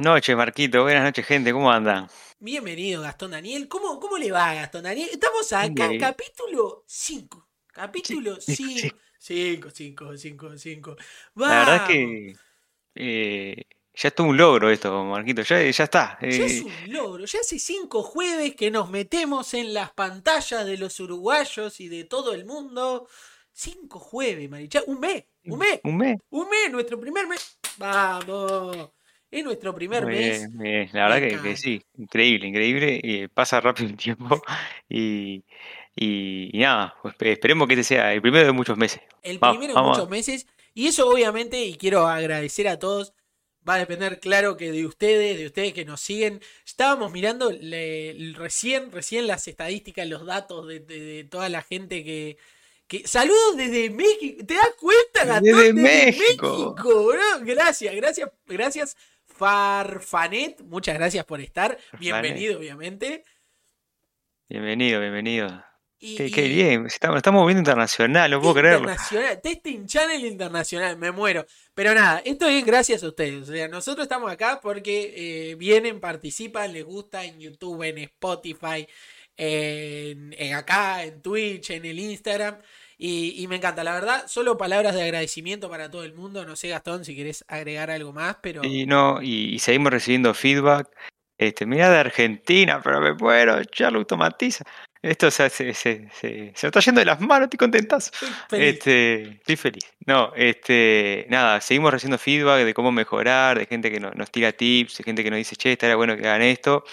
noches, Marquito. Buenas noches, gente. ¿Cómo andan? Bienvenido, Gastón Daniel. ¿Cómo, cómo le va, Gastón Daniel? Estamos acá, capítulo 5. Capítulo Sí, 5. sí. 5, 5, 5, 5. La verdad es que eh, ya es todo un logro esto, Marquito. Ya, ya está. Ya es Eh, un logro. Ya hace cinco jueves que nos metemos en las pantallas de los uruguayos y de todo el mundo. Cinco jueves, Maricha. Un mes. Un mes. un mes. Un mes. Nuestro primer mes. Vamos. Es nuestro primer Muy mes. bien, muy bien. La verdad que, sí. Increíble, increíble. Y pasa rápido el tiempo. Y, y- y nada, pues espe- esperemos que este sea el primero de muchos meses. El primero vamos. muchos meses. Y eso obviamente, y quiero agradecer a todos, va a depender claro que de ustedes, de ustedes que nos siguen. Estábamos mirando le- recién, recién las estadísticas, los datos de, de- de toda la gente que... que... Saludos desde México. ¿Te das cuenta, Gastón? Desde México. México, bro. Gracias, gracias, gracias. Farfanet, muchas gracias por estar. Bienvenido, obviamente. Bienvenido, bienvenido. Y- Qué, bien. Estamos, estamos viendo internacional, no puedo creerlo. Testing Channel Internacional, me muero. Pero nada, esto es gracias a ustedes. O sea, nosotros estamos acá porque eh, vienen, participan, les gusta en YouTube, en Spotify, en, en acá, en Twitch, en el Instagram. Y, y me encanta, la verdad, solo palabras de agradecimiento para todo el mundo. No sé, Gastón, si querés agregar algo más, pero... Y no, y, y seguimos recibiendo feedback. Este, mira de Argentina, pero me muero, ya lo automatiza. Esto se, se, se, se, está yendo de las manos, estoy feliz. Este, estoy feliz. No, este, nada, seguimos recibiendo feedback de cómo mejorar, de gente que no- nos tira tips, de gente que nos dice, che, estaría bueno que hagan esto.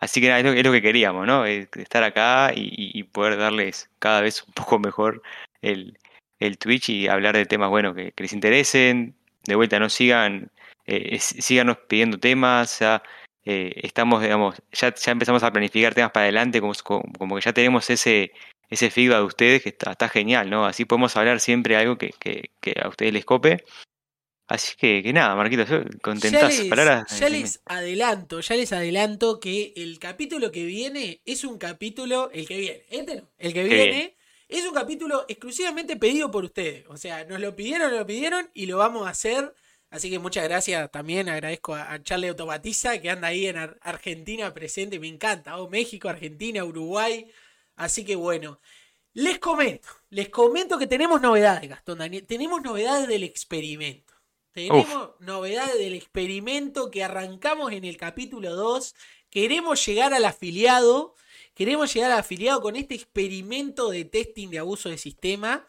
Así que nada, es lo, que queríamos, ¿no? Es estar acá y, poder darles cada vez un poco mejor el, el Twitch y hablar de temas, bueno, que, les interesen. De vuelta, no sigan, eh, síganos pidiendo temas, ya, eh, estamos, digamos, ya, ya empezamos a planificar temas para adelante, como, como que ya tenemos ese, ese feedback de ustedes que está, está genial, ¿no? Así podemos hablar siempre algo que, que, que a ustedes les cope. Así que, que nada, Marquitos, yo Ya contentas les, palabras. ya les adelanto, ya les adelanto que el capítulo que viene es un capítulo, el que viene, este no, el que viene es un capítulo exclusivamente pedido por ustedes. O sea, nos lo pidieron, nos lo pidieron y lo vamos a hacer. Así que muchas gracias también, agradezco a, a Charlie Automatiza que anda ahí en Ar- Argentina presente, me encanta, oh, México, Argentina, Uruguay. Así que bueno, les comento, les comento que tenemos novedades, Gastón Daniel, tenemos novedades del experimento. Tenemos novedades del experimento que arrancamos en el capítulo 2. Queremos llegar al afiliado. Queremos llegar al afiliado con este experimento de testing de abuso de sistema.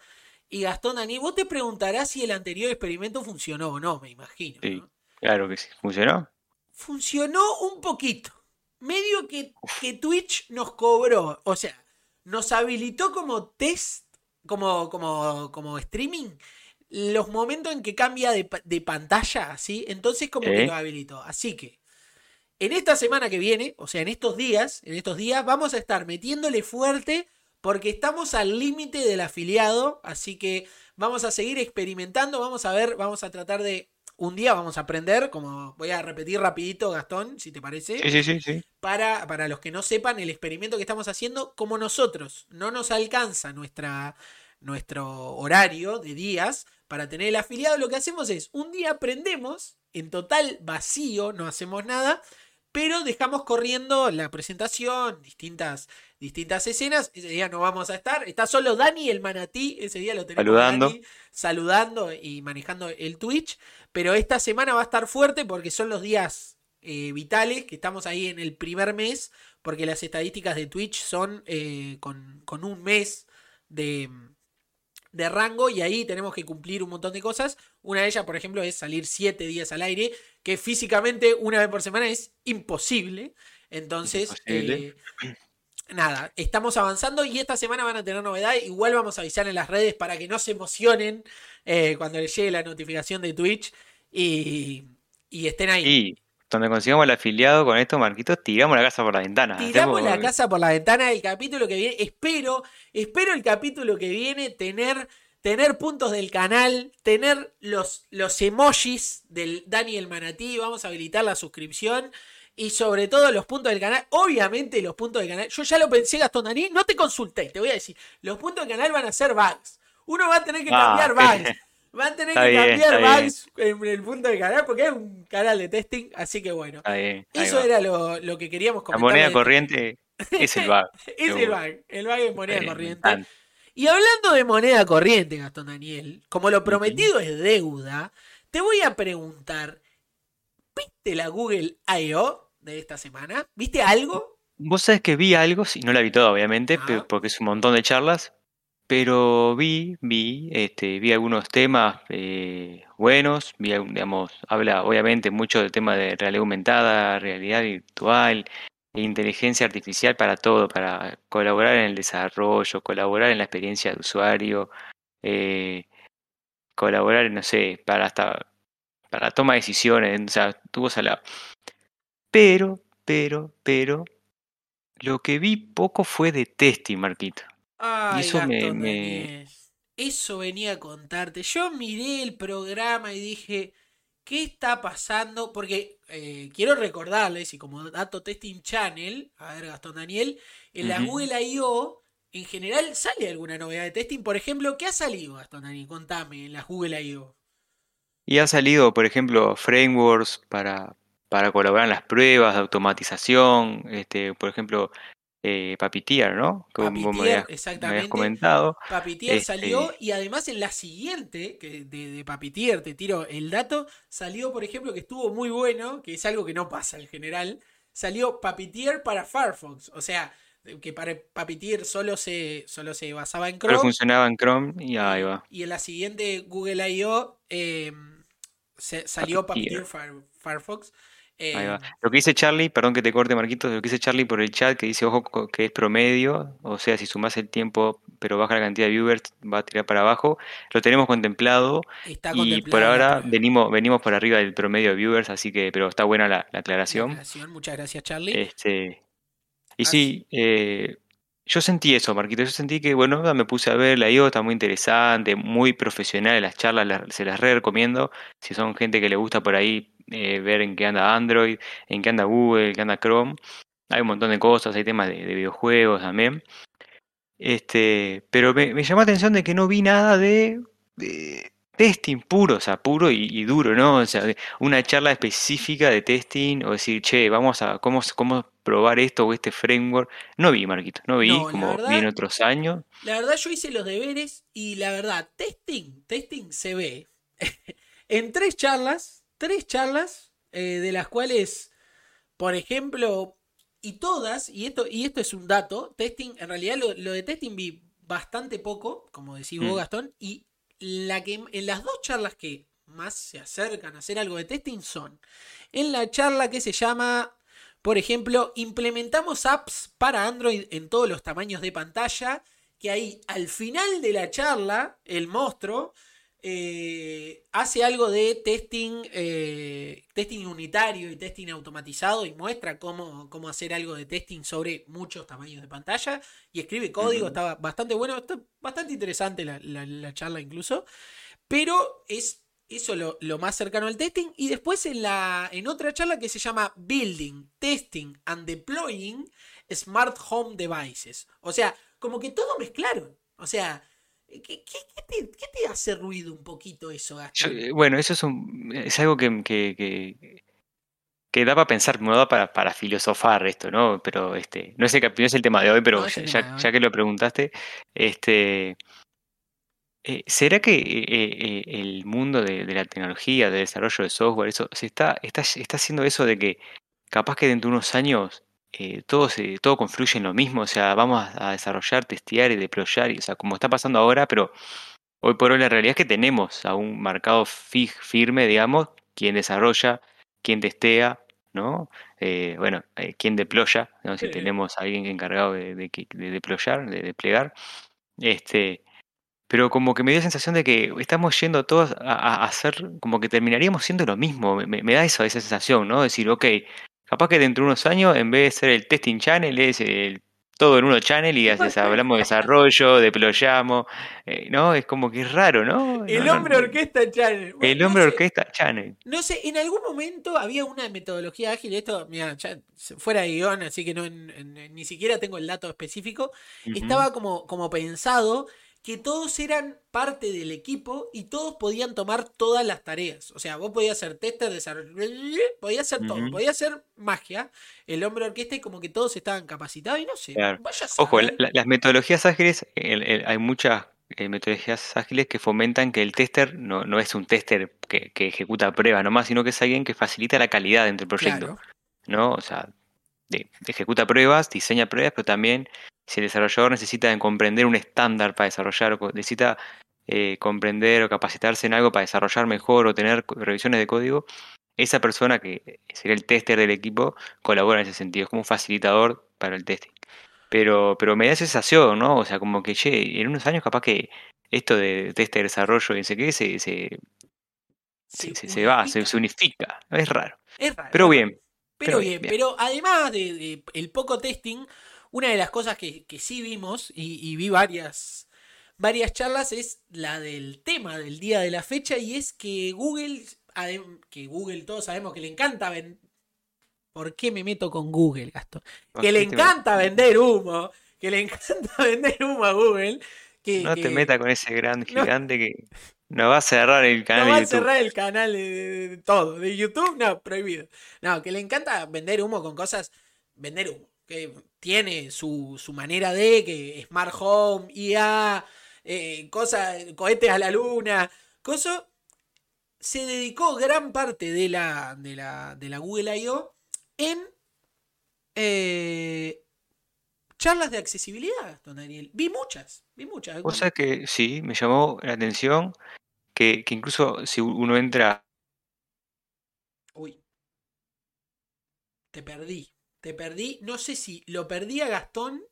Y Gastón Daniel, vos te preguntarás si el anterior experimento funcionó o no, me imagino. Sí. ¿no? Claro que sí. ¿Funcionó? Funcionó un poquito. Medio que, que Twitch nos cobró. O sea, nos habilitó como test, como, como, como streaming, los momentos en que cambia de, de pantalla, ¿sí? Entonces como que Sí. lo habilitó. Así que, en esta semana que viene, o sea, en estos días, en estos días, vamos a estar metiéndole fuerte porque estamos al límite del afiliado, así que vamos a seguir experimentando, vamos a ver, vamos a tratar de... Un día vamos a aprender, como voy a repetir rapidito, Gastón, si te parece Sí, sí, sí, sí. para, para los que no sepan, el experimento que estamos haciendo, como nosotros no nos alcanza nuestra, nuestro horario de días para tener el afiliado, lo que hacemos es, un día aprendemos en total vacío, no hacemos nada, pero dejamos corriendo la presentación, distintas, distintas escenas. Ese día no vamos a estar, está solo Dani el manatí, ese día lo tenemos Saludando. Dani saludando y manejando el Twitch, pero esta semana va a estar fuerte porque son los días eh, vitales, que estamos ahí en el primer mes, porque las estadísticas de Twitch son eh, con, con un mes de, de rango y ahí tenemos que cumplir un montón de cosas. Una de ellas, por ejemplo, es salir siete días al aire, que físicamente una vez por semana es imposible. Entonces, Imposible. eh, nada, estamos avanzando y esta semana van a tener novedades. Igual vamos a avisar en las redes para que no se emocionen eh, cuando les llegue la notificación de Twitch y, y estén ahí. Y donde consigamos el afiliado con esto, Marquitos, tiramos la casa por la ventana. Tiramos Hacemos- la casa por la ventana el capítulo que viene. Espero, espero el capítulo que viene tener, tener puntos del canal, tener los, los emojis del Daniel Manatí. Vamos a habilitar la suscripción. Y sobre todo los puntos del canal. Obviamente los puntos del canal. Yo ya lo pensé, Gastón Dani. No te consulté, te voy a decir. Los puntos del canal van a ser bugs. Uno va a tener que Ah, cambiar qué bugs. Van a tener Está que bien, cambiar bugs en el punto del canal porque es un canal de testing, así que bueno. Está bien, ahí Eso era lo, lo que queríamos La comentar. moneda de- corriente es el bug. Es el bug, el bug es moneda corriente. Y hablando de moneda corriente, Gastón Daniel, como lo prometido es deuda, te voy a preguntar, ¿viste la Google I.O. de esta semana? ¿Viste algo? Vos sabés que vi algo, sí, no la vi toda obviamente, Ah. porque es un montón de charlas, pero vi, vi, este, vi algunos temas eh, buenos, vi, digamos, habla obviamente mucho del tema de realidad aumentada, realidad virtual, inteligencia artificial para todo, para colaborar en el desarrollo, colaborar en la experiencia de usuario, eh, colaborar, no sé, para hasta para toma de decisiones, o sea, tuvo salado. Pero, pero, pero, lo que vi poco fue de testing, Marquito. Ay, eso me- Gastón me- Daniel. Eso venía a contarte. Yo miré el programa y dije, ¿qué está pasando? Porque eh, quiero recordarles, y como dato testing channel, a ver, Gastón Daniel, en la Ujú. Google I.O. en general sale alguna novedad de testing. Por ejemplo, ¿qué ha salido, Gastón Daniel? Contame, en la Google I.O. Y ha salido, por ejemplo, frameworks para, para colaborar en las pruebas de automatización, este, por ejemplo, eh, Papitier, ¿no? Como me Papitier, habías, me exactamente. habías comentado. Papitier Este- salió y además en la siguiente, que de, de Papitier, te tiro el dato, salió, por ejemplo, que estuvo muy bueno, que es algo que no pasa en general, salió Papitier para Firefox. O sea, que para Papitier solo se, solo se basaba en Pero Chrome. funcionaba en Chrome y ahí va. Y en la siguiente Google I.O. eh, se- salió Papitier. Papitier Fire- Firefox. Eh, va. Lo que dice Charlie, perdón que te corte, Marquitos, lo que dice Charlie por el chat, que dice, ojo, que es promedio, o sea, si sumás el tiempo, pero baja la cantidad de viewers, va a tirar para abajo. Lo tenemos contemplado está y contemplado por ahora venimos, venimos por arriba del promedio de viewers, así que, pero está buena la, la La aclaración. Muchas gracias, Charlie. Este, y sí, eh, yo sentí eso, Marquito. Yo sentí que, bueno, me puse a ver la IO, está muy interesante, muy profesional las charlas, las- se las re recomiendo. Si son gente que le gusta por ahí eh, ver en qué anda Android, en qué anda Google, en qué anda Chrome. Hay un montón de cosas, hay temas de, de videojuegos también. Este, pero me, me llamó la atención de que no vi nada de, de testing puro, o sea, puro y, y duro, ¿no? O sea, una charla específica de testing o decir, che, vamos a cómo, cómo probar esto o este framework. No vi, Marquito, no vi, No, como verdad- vi en otros años. La verdad, yo hice los deberes y la verdad, testing, testing se ve en tres charlas, tres charlas, eh, de las cuales, por ejemplo, y todas, y esto, y esto es un dato, testing, en realidad lo, lo de testing vi bastante poco, como decís vos, Mm. Gastón, y la que, en las dos charlas que más se acercan a hacer algo de testing son en la charla que se llama, por ejemplo, implementamos apps para Android en todos los tamaños de pantalla, que ahí al final de la charla, el monstruo eh, hace algo de testing, eh, testing unitario y testing automatizado y muestra cómo, cómo hacer algo de testing sobre muchos tamaños de pantalla y escribe código, estaba bastante bueno, está bastante interesante la, la- la charla incluso, pero es eso lo, lo más cercano al testing. Y después en, la, en otra charla que se llama Building, Testing and Deploying Smart Home Devices, o sea, como que todo mezclaron, o sea... ¿Qué, qué- qué te, qué te hace ruido un poquito eso, Gastón? eh, bueno, eso es, un, es algo que, que, que, que da para pensar, me da para, para filosofar esto, ¿no? Pero este, no es el, no es el tema de hoy, pero No ya, ya- que lo preguntaste, este, eh, ¿será que eh, eh, el mundo de, de la tecnología, del desarrollo de software, eso, se está, está, está haciendo eso de que capaz que dentro de unos años eh, todo, se, todo confluye en lo mismo? O sea, vamos a, desarrollar, testear y deployar, y, o sea, como está pasando ahora, pero Hoy por hoy la realidad es que tenemos a un mercado fi- firme, digamos, quien desarrolla, quien testea, ¿no? Eh, bueno, eh, quien deploya, ¿no? Si Sí. tenemos a alguien encargado de, de, de deployar, de desplegar. Este, pero como que me dio la sensación de que estamos yendo todos a, a- hacer, como que terminaríamos siendo lo mismo. Me, me- me da eso, esa sensación, ¿no? Decir, ok, capaz que dentro de unos años, en vez de ser el testing channel, es el todo en uno channel y haces- hablamos de desarrollo, deployamos, eh, ¿no? Es como que es raro, ¿no? El No, hombre no. orquesta channel. Bueno, El no hombre sé, orquesta channel. No sé, en algún momento había una metodología ágil, esto, mira, fuera de guion, así que no, en- en- ni siquiera tengo el dato específico. Estaba como, como pensado que todos eran parte del equipo y todos podían tomar todas las tareas. O sea, vos podías ser tester, desarrollador, podías hacer todo, Ujú. podías hacer magia, el hombre orquesta y como que todos estaban capacitados y no sé, Claro. vaya Ojo, la- las metodologías ágiles, el- el- hay muchas eh, metodologías ágiles que fomentan que el tester no, no es un tester que, que ejecuta pruebas nomás, sino que es alguien que facilita la calidad dentro del proyecto, Claro, ¿no? O sea, de- ejecuta pruebas, diseña pruebas, pero también si el desarrollador necesita comprender un estándar para desarrollar, o necesita eh, comprender o capacitarse en algo para desarrollar mejor o tener revisiones de código, esa persona que sería el tester del equipo colabora en ese sentido, es como un facilitador para el testing. Pero, pero me da esa sensación, ¿no? O sea, como que, che, en unos años capaz que esto de tester, desarrollo y no sé qué, se, se, se, se- se va, se, unifica. Es raro. Es raro, Pero bien. Pero pero bien, bien. pero además de, de el poco testing, una de las cosas que, que sí vimos y, y vi varias, varias charlas es la del tema del día de la fecha y es que Google, que Google todos sabemos que le encanta vender... ¿Por qué me meto con Google, Gastón? Que le me- encanta vender humo, que le encanta vender humo a Google. Que, No que te metas con ese gran No. gigante que nos va a cerrar el no canal va de a cerrar el canal de, de- de todo. De YouTube, no, prohibido. No, que le encanta vender humo con cosas. Vender humo. Que tiene su, su manera de que Smart Home, IA, eh, cosas, cohetes a la luna, cosas. Se dedicó gran parte de la, de la, de la Google I.O. en eh, charlas de accesibilidad, don Daniel. Vi muchas, vi muchas. Cosa que sí, me llamó la atención que, que incluso si uno entra Uy. Te perdí. Te perdí. No sé si lo perdí a Gastón.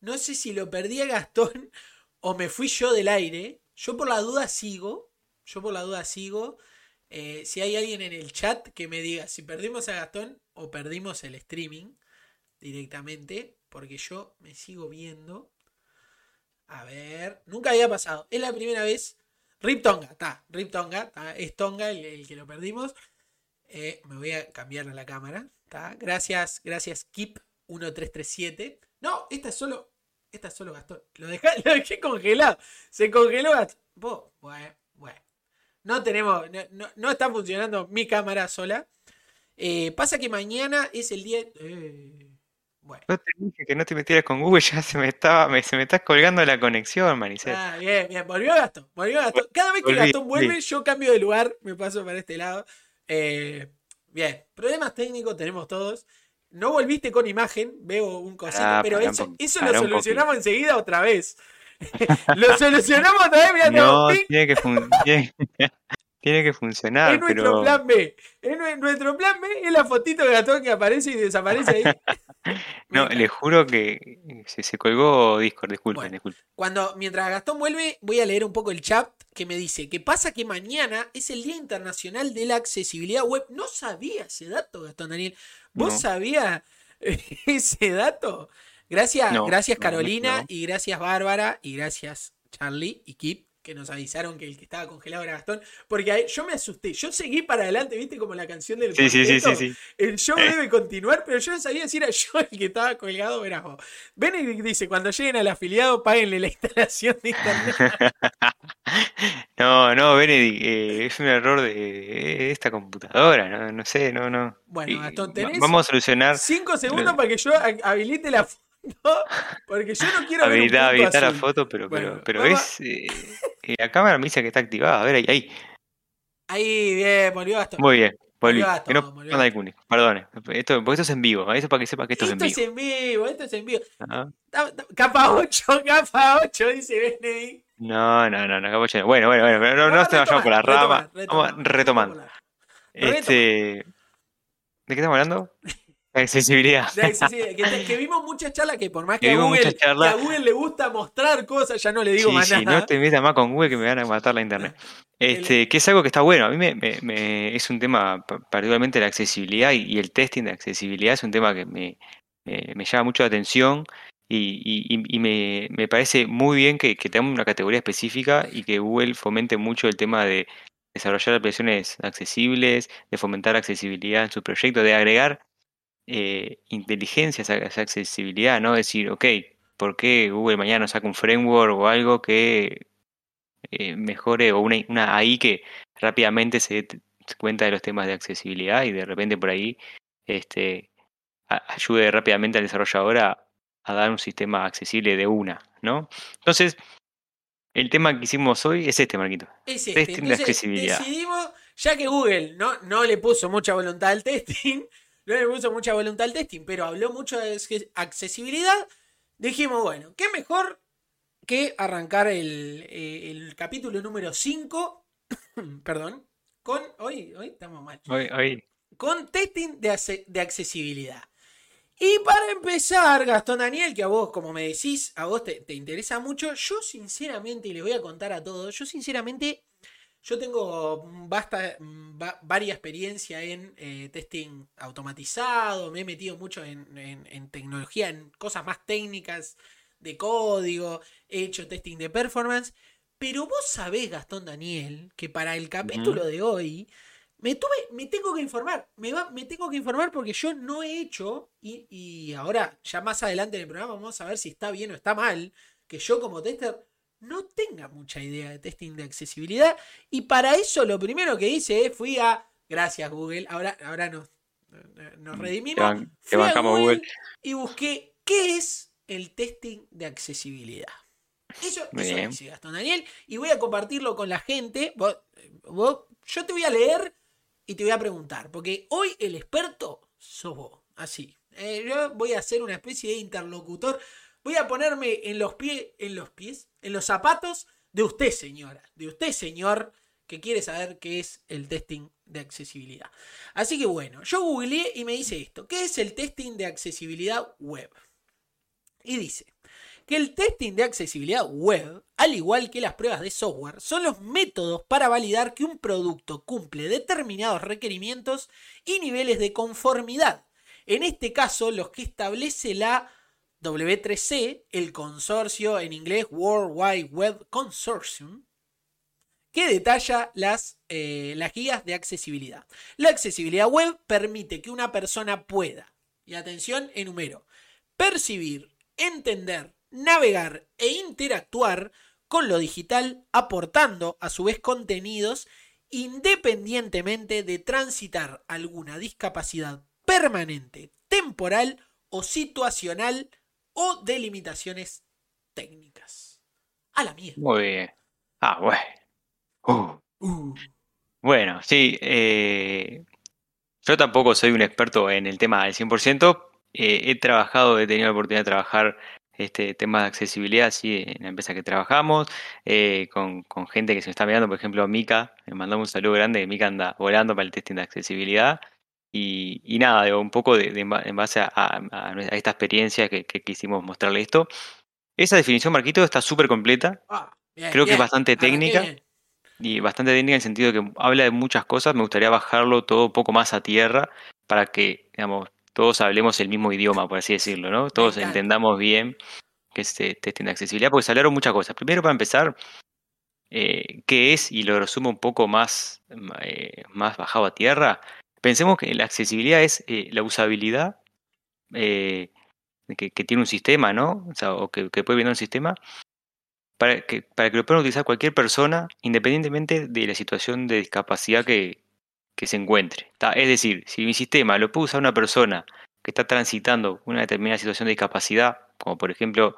No sé si lo perdí a Gastón o me fui yo del aire. Yo por la duda sigo. Yo por la duda sigo. Eh, si hay alguien en el chat que me diga si perdimos a Gastón o perdimos el streaming directamente. Porque yo me sigo viendo. A ver. Nunca había pasado. Es la primera vez. Rip Tonga, está. Rip Tonga, es Tonga el que lo perdimos. Eh, me voy a cambiar la cámara. ¿tá? Gracias, gracias, Keep1337. No, esta es solo. Esta es solo Gastón. Lo dejé, lo dejé congelado. Se congeló Gastón. Bueno, bueno. No tenemos. No, no- no está funcionando mi cámara sola. Eh, pasa que mañana es el día. eh, bueno. Yo te dije que no te metieras con Google, ya se me estaba, me, se me está colgando la conexión, Maricel. Ah, bien, bien. Volvió Gastón. Volvió Gastón. Cada vez que Gastón vuelve, yo cambio de lugar. Me paso para este lado. Eh, bien. Problemas técnicos tenemos todos. No volviste con imagen. Veo un cosito. Pará, pero eso, eso lo solucionamos enseguida otra vez. lo solucionamos otra vez. Mirá, No, tiene que, tiene, tiene que funcionar, Es nuestro pero plan B. Es nue- nuestro plan B es la fotito de Gastón que aparece y desaparece ahí. No, le juro que se, se colgó Discord, disculpen, Bueno. disculpen. Cuando, mientras Gastón vuelve, voy a leer un poco el chat que me dice que pasa que mañana es el Día Internacional de la Accesibilidad Web. No sabía ese dato, Gastón Daniel. ¿Vos No. sabías ese dato? Gracias, No, gracias Carolina no. y gracias Bárbara y gracias Charlie y Kip que nos avisaron que el que estaba congelado era Gastón. Porque yo me asusté. Yo seguí para adelante, viste, como la canción del Sí, sí, sí, sí, cuarteto. sí. El show Eh. debe continuar, pero yo no sabía si era yo el que estaba colgado o vos. Benedict dice, cuando lleguen al afiliado, páguenle la instalación de internet. No, no, Benedict, eh, es un error de, de esta computadora, no, no sé, no, no. Bueno, Gastón, tenés Vamos a solucionar, cinco segundos para que yo ha- habilite la foto, porque yo no quiero ver un habilitar, punto habilitar la foto, pero, Bueno, pero, pero es, eh, eh, la cámara me dice que está activada, a ver, ahí, ahí. Ahí, bien, volvió Gastón. Muy bien, volví. Volvió Que no volvió perdone. Esto, porque esto es en vivo, esto para que sepa que esto, Esto es en vivo. vivo, esto es en vivo. Ajá. Ta- ta- Capa 8, capa 8, dice Benedict. No, no, no, no, capucho, no. Bueno, bueno, bueno, pero no, no a te vayamos por la rama. Vamos retomando. retomar. Este, ¿de qué estamos hablando? Accesibilidad. De accesibilidad, que, vimos muchas charlas que por más que, Que a Google, que a Google le gusta mostrar cosas, ya no le digo Sí, más sí, nada. no te metas más con Google que me van a matar la internet. Este, que es algo que está bueno. A mí me, me- me- es un tema, pa- particularmente la accesibilidad y, y el testing de accesibilidad es un tema que me, me- llama mucho la atención y, y- y- y me, me parece muy bien que, que tengamos una categoría específica y que Google fomente mucho el tema de desarrollar aplicaciones accesibles, de fomentar accesibilidad en su proyecto, de agregar eh, inteligencia esa, esa accesibilidad, ¿no? Decir, ok, por qué Google mañana saca un framework o algo que eh, mejore o una, una AI que rápidamente se dé cuenta de los temas de accesibilidad y de repente por ahí este, ayude rápidamente al desarrollador a, a dar un sistema accesible de una, ¿no? Entonces, el tema que hicimos hoy es este, Marquito. Es este. Testing de accesibilidad. Decidimos, ya que Google no, no le puso mucha voluntad al testing, no le puso mucha voluntad al testing, pero habló mucho de accesibilidad, dijimos, bueno, ¿qué mejor que arrancar el, eh, capítulo número 5? perdón, con. Hoy, hoy estamos mal. Hoy, hoy. Con testing de, de accesibilidad. Y para empezar, Gastón Daniel, que a vos, como me decís, a vos te, interesa mucho, yo sinceramente, y les voy a contar a todos, yo sinceramente, yo tengo basta, varia experiencia en eh, testing automatizado, me he metido mucho en, tecnología, en cosas más técnicas de código, he hecho testing de performance, pero vos sabés, Gastón Daniel, que para el capítulo de hoy me, tuve, me tengo que informar, me, me tengo que informar porque yo no he hecho, y, ahora ya más adelante en el programa vamos a ver si está bien o está mal, que yo como tester no tenga mucha idea de testing de accesibilidad. Y para eso lo primero que hice fui a, gracias Google, ahora, ahora nos, nos mm, redimimos, fui a Google, y busqué qué es el testing de accesibilidad. Eso, eso dice Gastón Daniel, y voy a compartirlo con la gente. yo te voy a leer y te voy a preguntar, porque hoy el experto sos vos, así. Eh, yo voy a ser una especie de interlocutor. Voy a ponerme en los pies, en los zapatos de usted, señora, de usted, señor, que quiere saber qué es el testing de accesibilidad. Así que bueno, yo googleé y me dice esto, ¿qué es el testing de accesibilidad web? Y dice, que el testing de accesibilidad web, al igual que las pruebas de software, son los métodos para validar que un producto cumple determinados requerimientos y niveles de conformidad. En este caso, los que establece la W3C, el consorcio en inglés World Wide Web Consortium, que detalla las, eh, las guías de accesibilidad. La accesibilidad web permite que una persona pueda, y atención, enumero, percibir, entender, navegar e interactuar con lo digital, aportando a su vez contenidos independientemente de transitar alguna discapacidad permanente, temporal o situacional o de limitaciones técnicas. A la mierda. Muy bien. Ah, bueno. Uh. Uh. Bueno, sí. Eh, yo tampoco soy un experto en el tema al 100%. Eh, he trabajado, he tenido la oportunidad de trabajar este tema de accesibilidad sí, en la empresa que trabajamos, eh, con, gente que se me está mirando, por ejemplo, Mika, le mandamos un saludo grande, Mika anda volando para el testing de accesibilidad. Y, nada, digo, un poco de, en base a, esta experiencia que, quisimos mostrarle esto. Esa definición, Marquito, está súper completa. Ah, Creo que es bastante técnica. Y bastante técnica en el sentido de que habla de muchas cosas. Me gustaría bajarlo todo un poco más a tierra para que, digamos, todos hablemos el mismo idioma, por así decirlo, ¿no? Todos entendamos bien que este testing de accesibilidad, porque se hablaron muchas cosas. Primero, para empezar, eh, ¿qué es? Y lo resumo un poco más, eh, más bajado a tierra. Pensemos que la accesibilidad es eh, la usabilidad que, tiene un sistema, ¿no? O, sea, o que, puede venir un sistema para que, lo pueda utilizar cualquier persona, independientemente de la situación de discapacidad que, se encuentre. Es decir, si mi sistema lo puede usar una persona que está transitando una determinada situación de discapacidad, como por ejemplo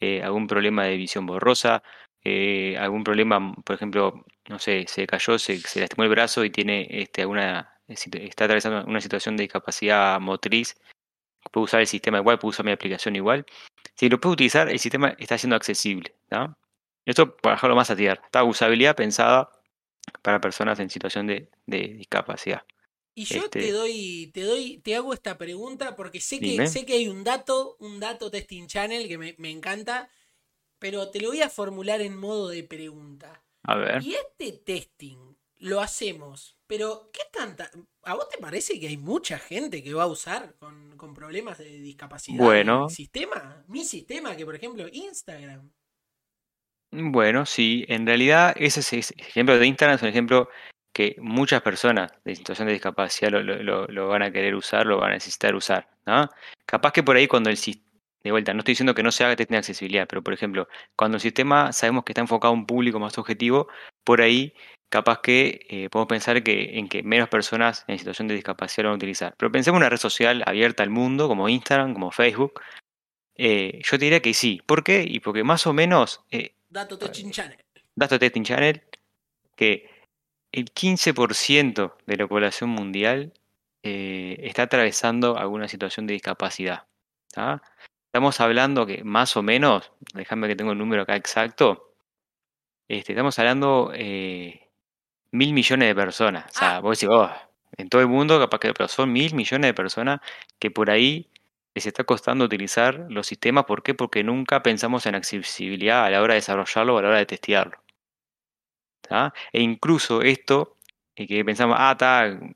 eh, algún problema de visión borrosa, eh, algún problema, por ejemplo, no sé, se cayó, se, se lastimó el brazo y tiene este, alguna, está atravesando una situación de discapacidad motriz, puede usar el sistema igual, puede usar mi aplicación igual. Si lo puede utilizar, el sistema está siendo accesible. Esto para dejarlo más a tierra. Está usabilidad pensada para personas en situación de, discapacidad. Y yo te este doy, te doy, te hago esta pregunta porque sé que, sé que hay un dato, un dato testing channel que me, encanta, pero te lo voy a formular en modo de pregunta. A ver. Y este testing lo hacemos, pero ¿qué tanta? ¿A vos te parece que hay mucha gente que va a usar con, problemas de discapacidad bueno. sistema? Mi sistema, que por ejemplo Instagram. Bueno, sí, en realidad ese, es ejemplo de Instagram es un ejemplo que muchas personas de situación de discapacidad lo, van a querer usar, lo van a necesitar usar, ¿no? Capaz que por ahí cuando el, de vuelta, no estoy diciendo que no se haga testing de accesibilidad, pero por ejemplo, cuando el sistema sabemos que está enfocado a un público más objetivo, por ahí capaz que eh, podemos pensar que, en que menos personas en situación de discapacidad lo van a utilizar. Pero pensemos en una red social abierta al mundo, como Instagram, como Facebook. Eh, yo te diría que sí. ¿Por qué? Y porque más o menos... Eh, Dato Testing Channel. Dato Testing Channel, que el 15% de la población mundial está atravesando alguna situación de discapacidad. Estamos hablando que más o menos, déjame que tengo el número acá exacto, este, estamos hablando mil millones de personas. O sea, vos decís, oh, en todo el mundo, capaz que, pero son mil millones de personas que por ahí les está costando utilizar los sistemas. ¿Por qué? Porque nunca pensamos en accesibilidad a la hora de desarrollarlo o a la hora de testearlo. E incluso esto, eh, que pensamos, ah, está, eh,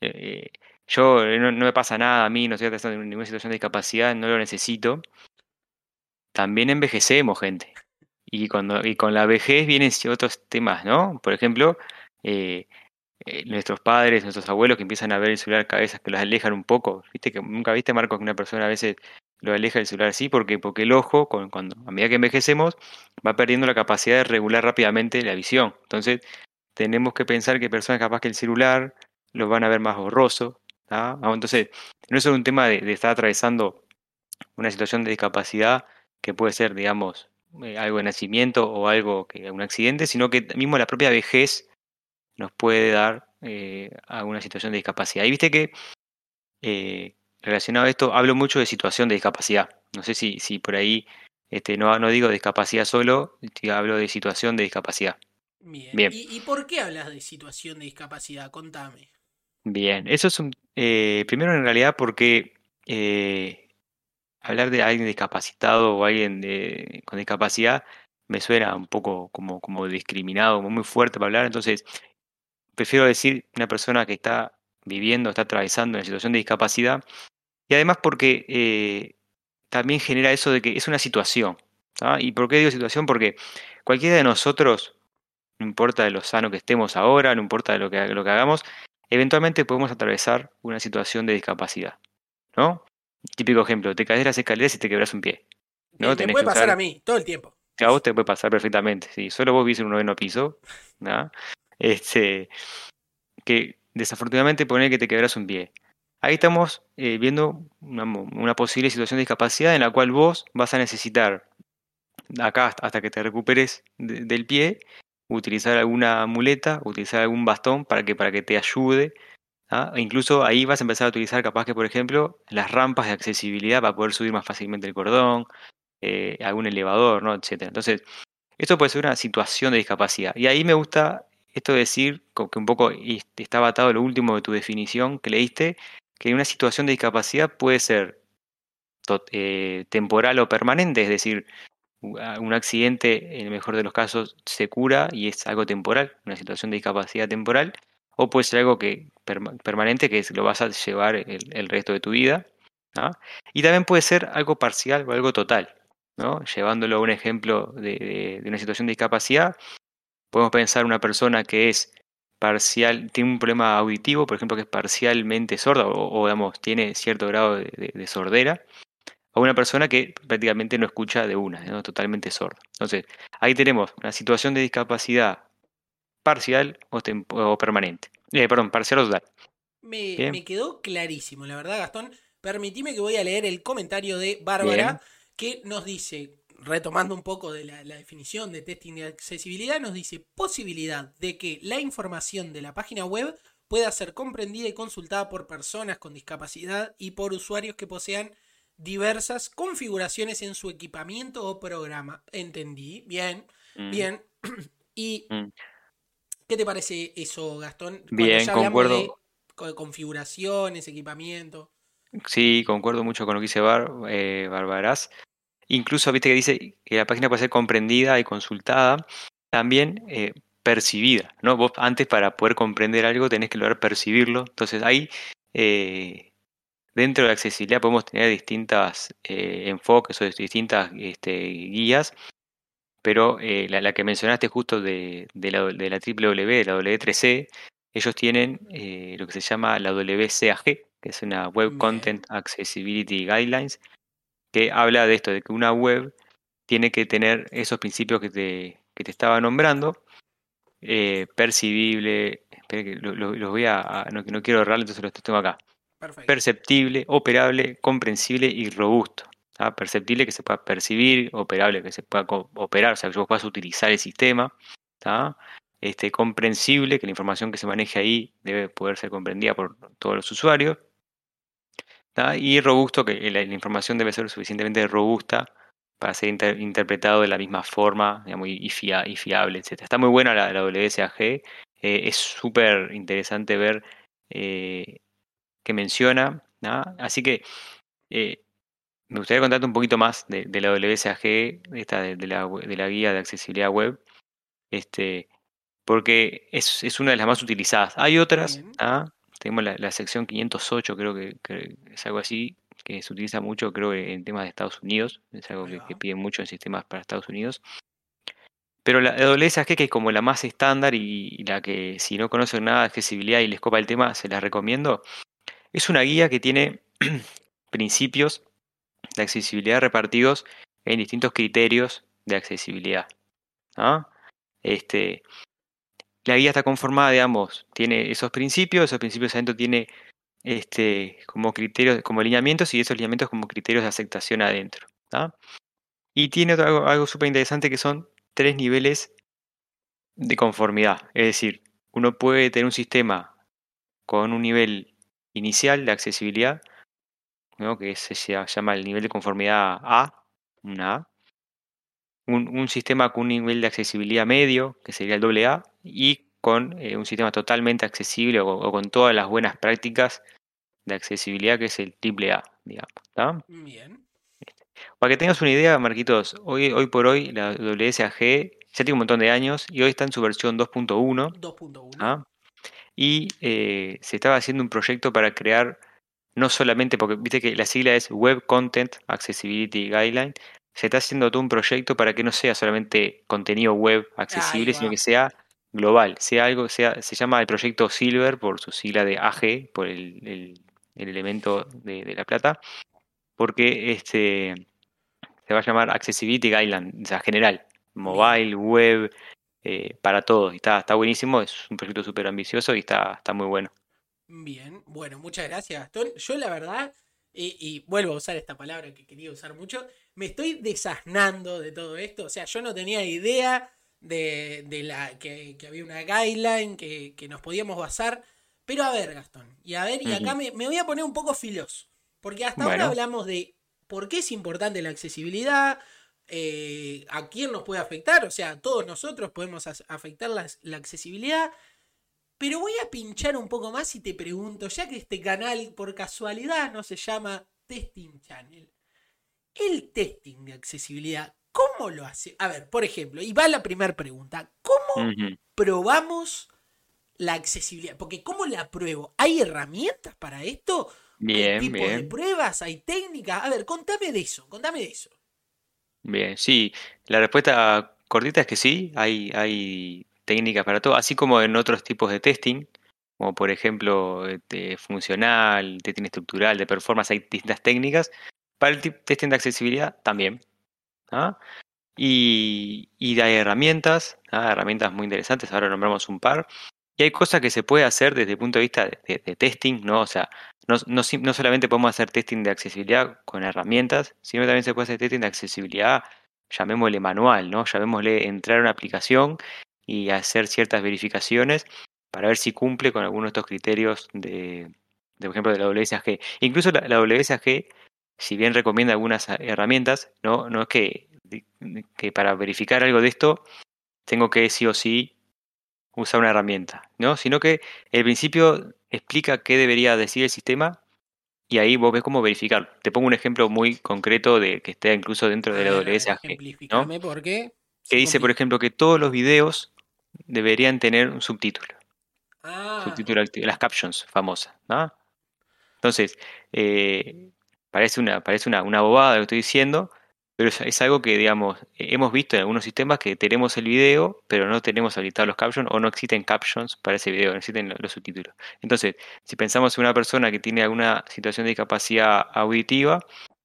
eh, yo no, me pasa nada a mí, no estoy en ninguna situación de discapacidad, no lo necesito. También envejecemos, gente. Y, cuando, y con la vejez vienen otros temas, ¿no? Por ejemplo, eh, eh, nuestros padres, nuestros abuelos que empiezan a ver el celular cabezas que los alejan un poco. ¿Viste que nunca viste, Marco, que una persona a veces lo aleja el celular así? Porque, porque el ojo, cuando, a medida que envejecemos, va perdiendo la capacidad de regular rápidamente la visión. Entonces, tenemos que pensar que personas capaz que el celular lo van a ver más borroso. Entonces, no es solo un tema de estar atravesando una situación de discapacidad que puede ser, digamos, eh, algo de nacimiento o algo que un accidente, sino que mismo la propia vejez nos puede dar eh, alguna situación de discapacidad. Y viste que eh, relacionado a esto hablo mucho de situación de discapacidad. No sé si, si por ahí este, no, no digo discapacidad solo, hablo de situación de discapacidad. Bien. ¿Y, por qué hablas de situación de discapacidad? Contame. Bien, eso es un... primero en realidad porque hablar de alguien discapacitado o alguien con discapacidad me suena un poco como, como discriminado, como muy fuerte para hablar, entonces prefiero decir una persona que está viviendo, está atravesando una situación de discapacidad, y además porque eh, también genera eso de que es una situación. ¿Y por qué digo situación? Porque cualquiera de nosotros, no importa de lo sano que estemos ahora, no importa de lo que, lo que hagamos, eventualmente podemos atravesar una situación de discapacidad. ¿no? Típico ejemplo, te caes de las escaleras y te quebras un pie. ¿no? Me puede pasar a mí, todo el tiempo. A vos te puede pasar perfectamente, sí. Solo vos viste en un noveno piso, ¿no? Este, que desafortunadamente pone que te quebras un pie. Ahí estamos eh, viendo una, posible situación de discapacidad en la cual vos vas a necesitar, acá hasta que te recuperes del pie, utilizar alguna muleta, utilizar algún bastón para que, para que te ayude ¿ah? E incluso ahí vas a empezar a utilizar capaz que, por ejemplo, las rampas de accesibilidad para poder subir más fácilmente el cordón, eh, algún elevador, ¿no? etcétera. Entonces, esto puede ser una situación de discapacidad. Y ahí me gusta esto de decir, que un poco está atado lo último de tu definición que leíste, que una situación de discapacidad puede ser eh, temporal o permanente, es decir, un accidente, en el mejor de los casos, se cura y es algo temporal, una situación de discapacidad temporal, o puede ser algo que permanente que lo vas a llevar el, resto de tu vida. Y también puede ser algo parcial o algo total. ¿no? Llevándolo a un ejemplo de, una situación de discapacidad, podemos pensar una persona que es parcial, tiene un problema auditivo, por ejemplo, que es parcialmente sorda o, digamos, tiene cierto grado de, sordera, o una persona que prácticamente no escucha de una, ¿no? totalmente sorda. Entonces, ahí tenemos una situación de discapacidad parcial o, permanente. Eh, perdón, parcial o total. Me, quedó clarísimo, la verdad, Gastón. Permitime que voy a leer el comentario de Bárbara, que nos dice, retomando un poco de la, definición de testing de accesibilidad, nos dice posibilidad de que la información de la página web pueda ser comprendida y consultada por personas con discapacidad y por usuarios que posean diversas configuraciones en su equipamiento o programa. Entendí, bien, mm. bien. y mm. ¿Qué te parece eso, Gastón? Bien, concuerdo. De configuraciones, equipamiento. Sí, concuerdo mucho con lo que dice Bar, eh. Incluso, viste que dice que la página puede ser comprendida y consultada, también eh, percibida, ¿no? Vos antes para poder comprender algo tenés que lograr percibirlo. Entonces ahí, eh, dentro de la accesibilidad podemos tener distintas eh, enfoques o distintas este, guías pero eh, la, que mencionaste justo de, la, de la WW, la W3C, ellos tienen eh, lo que se llama la WCAG, que es una Web Content Accessibility Guidelines, que habla de esto, de que una web tiene que tener esos principios que te, que te estaba nombrando, eh, percibible, que los voy a, no, no, quiero errar, entonces los tengo acá. Perceptible, operable, comprensible y robusto. Perceptible que se pueda percibir, operable que se pueda operar, o sea, que vos puedas utilizar el sistema. Este, comprensible, que la información que se maneje ahí debe poder ser comprendida por todos los usuarios. Y robusto, que la, información debe ser suficientemente robusta para ser interpretado de la misma forma y, fiable, etc. Está muy buena la, la WSAG. Eh, es súper interesante ver eh, que menciona. Así que eh, me gustaría contarte un poquito más de, la WSAG, esta de, la, de, la, guía de accesibilidad web, este, porque es, es, una de las más utilizadas. Hay otras, tenemos la, sección 508, creo que, es algo así, que se utiliza mucho, creo, en temas de Estados Unidos. Es algo que, piden mucho en sistemas para Estados Unidos. Pero la WSAG, que es como la más estándar y, la que, si no conocen nada de accesibilidad y les copa el tema, se la recomiendo. Es una guía que tiene principios de accesibilidad repartidos en distintos criterios de accesibilidad. Este, la guía está conformada de ambos. Tiene esos principios, esos principios adentro tiene este, como criterios, como lineamientos y esos lineamientos como criterios de aceptación adentro. Y tiene algo, algo súper interesante que son tres niveles de conformidad. Es decir, uno puede tener un sistema con un nivel inicial de accesibilidad, que se llama el nivel de conformidad A, una A, un, sistema con un nivel de accesibilidad medio, que sería el doble A, y con eh, un sistema totalmente accesible o, con todas las buenas prácticas de accesibilidad, que es el triple A, digamos. Bien. Para que tengas una idea, Marquitos, hoy, hoy por hoy la WSAG ya tiene un montón de años y hoy está en su versión 2.1. 2.1. Y eh, se estaba haciendo un proyecto para crear, no solamente, porque viste que la sigla es Web Content Accessibility Guideline, se está haciendo todo un proyecto para que no sea solamente contenido web accesible, sino que sea global, sea algo, sea, se llama el proyecto Silver por su sigla de AG, por el, elemento de, la plata, porque este se va a llamar Accessibility Guideline, o sea, general, mobile, web, eh, para todos. Y está, está buenísimo, es un proyecto súper ambicioso y está, está muy bueno. Bien, bueno, muchas gracias, Gastón. Yo la verdad, y, vuelvo a usar esta palabra que quería usar mucho, me estoy desasnando de todo esto. O sea, yo no tenía idea de, la que, había una guideline que, nos podíamos basar. Pero a ver, Gastón, y a ver, y acá me, voy a poner un poco filoso. Porque hasta ahora hablamos de por qué es importante la accesibilidad, eh, a quién nos puede afectar, o sea, todos nosotros podemos afectar la, la, accesibilidad. Pero voy a pinchar un poco más y te pregunto, ya que este canal por casualidad no se llama Testing Channel, el testing de accesibilidad, ¿cómo lo hace? A ver, por ejemplo, y va la primera pregunta, ¿cómo probamos la accesibilidad? Porque ¿cómo la pruebo? ¿Hay herramientas para esto? Bien, ¿Hay tipos de pruebas? ¿Hay técnicas? A ver, contame de eso, contame de eso. Bien, sí, la respuesta cortita es que sí, hay, hay técnicas para todo, así como en otros tipos de testing, como por ejemplo de funcional, testing estructural, de performance, hay distintas técnicas. Para el testing de accesibilidad también. ¿ah? Y, y, hay herramientas, ¿ah? herramientas muy interesantes, ahora nombramos un par. Y hay cosas que se puede hacer desde el punto de vista de, testing, ¿no? O sea, no, no, no, solamente podemos hacer testing de accesibilidad con herramientas, sino también se puede hacer testing de accesibilidad, llamémosle manual, ¿no? Llamémosle entrar a una aplicación y hacer ciertas verificaciones para ver si cumple con algunos de estos criterios de, de por ejemplo, de la WSAG. Incluso la, la WSAG si bien recomienda algunas herramientas, no, no es que, que para verificar algo de esto tengo que sí o sí usar una herramienta, ¿no? Sino que el principio explica qué debería decir el sistema y ahí vos ves cómo verificarlo. Te pongo un ejemplo muy concreto de que esté incluso dentro de la WSAG. ¿no? por qué. Que dice, por ejemplo, que todos los videos deberían tener un subtítulo. Ah. Subtítulo las captions famosas, ¿no? Entonces, eh, Parece una, parece una, una bobada lo que estoy diciendo, pero es, algo que, digamos, hemos visto en algunos sistemas que tenemos el video, pero no tenemos habilitados los captions o no existen captions para ese video, no existen los subtítulos. Entonces, si pensamos en una persona que tiene alguna situación de discapacidad auditiva,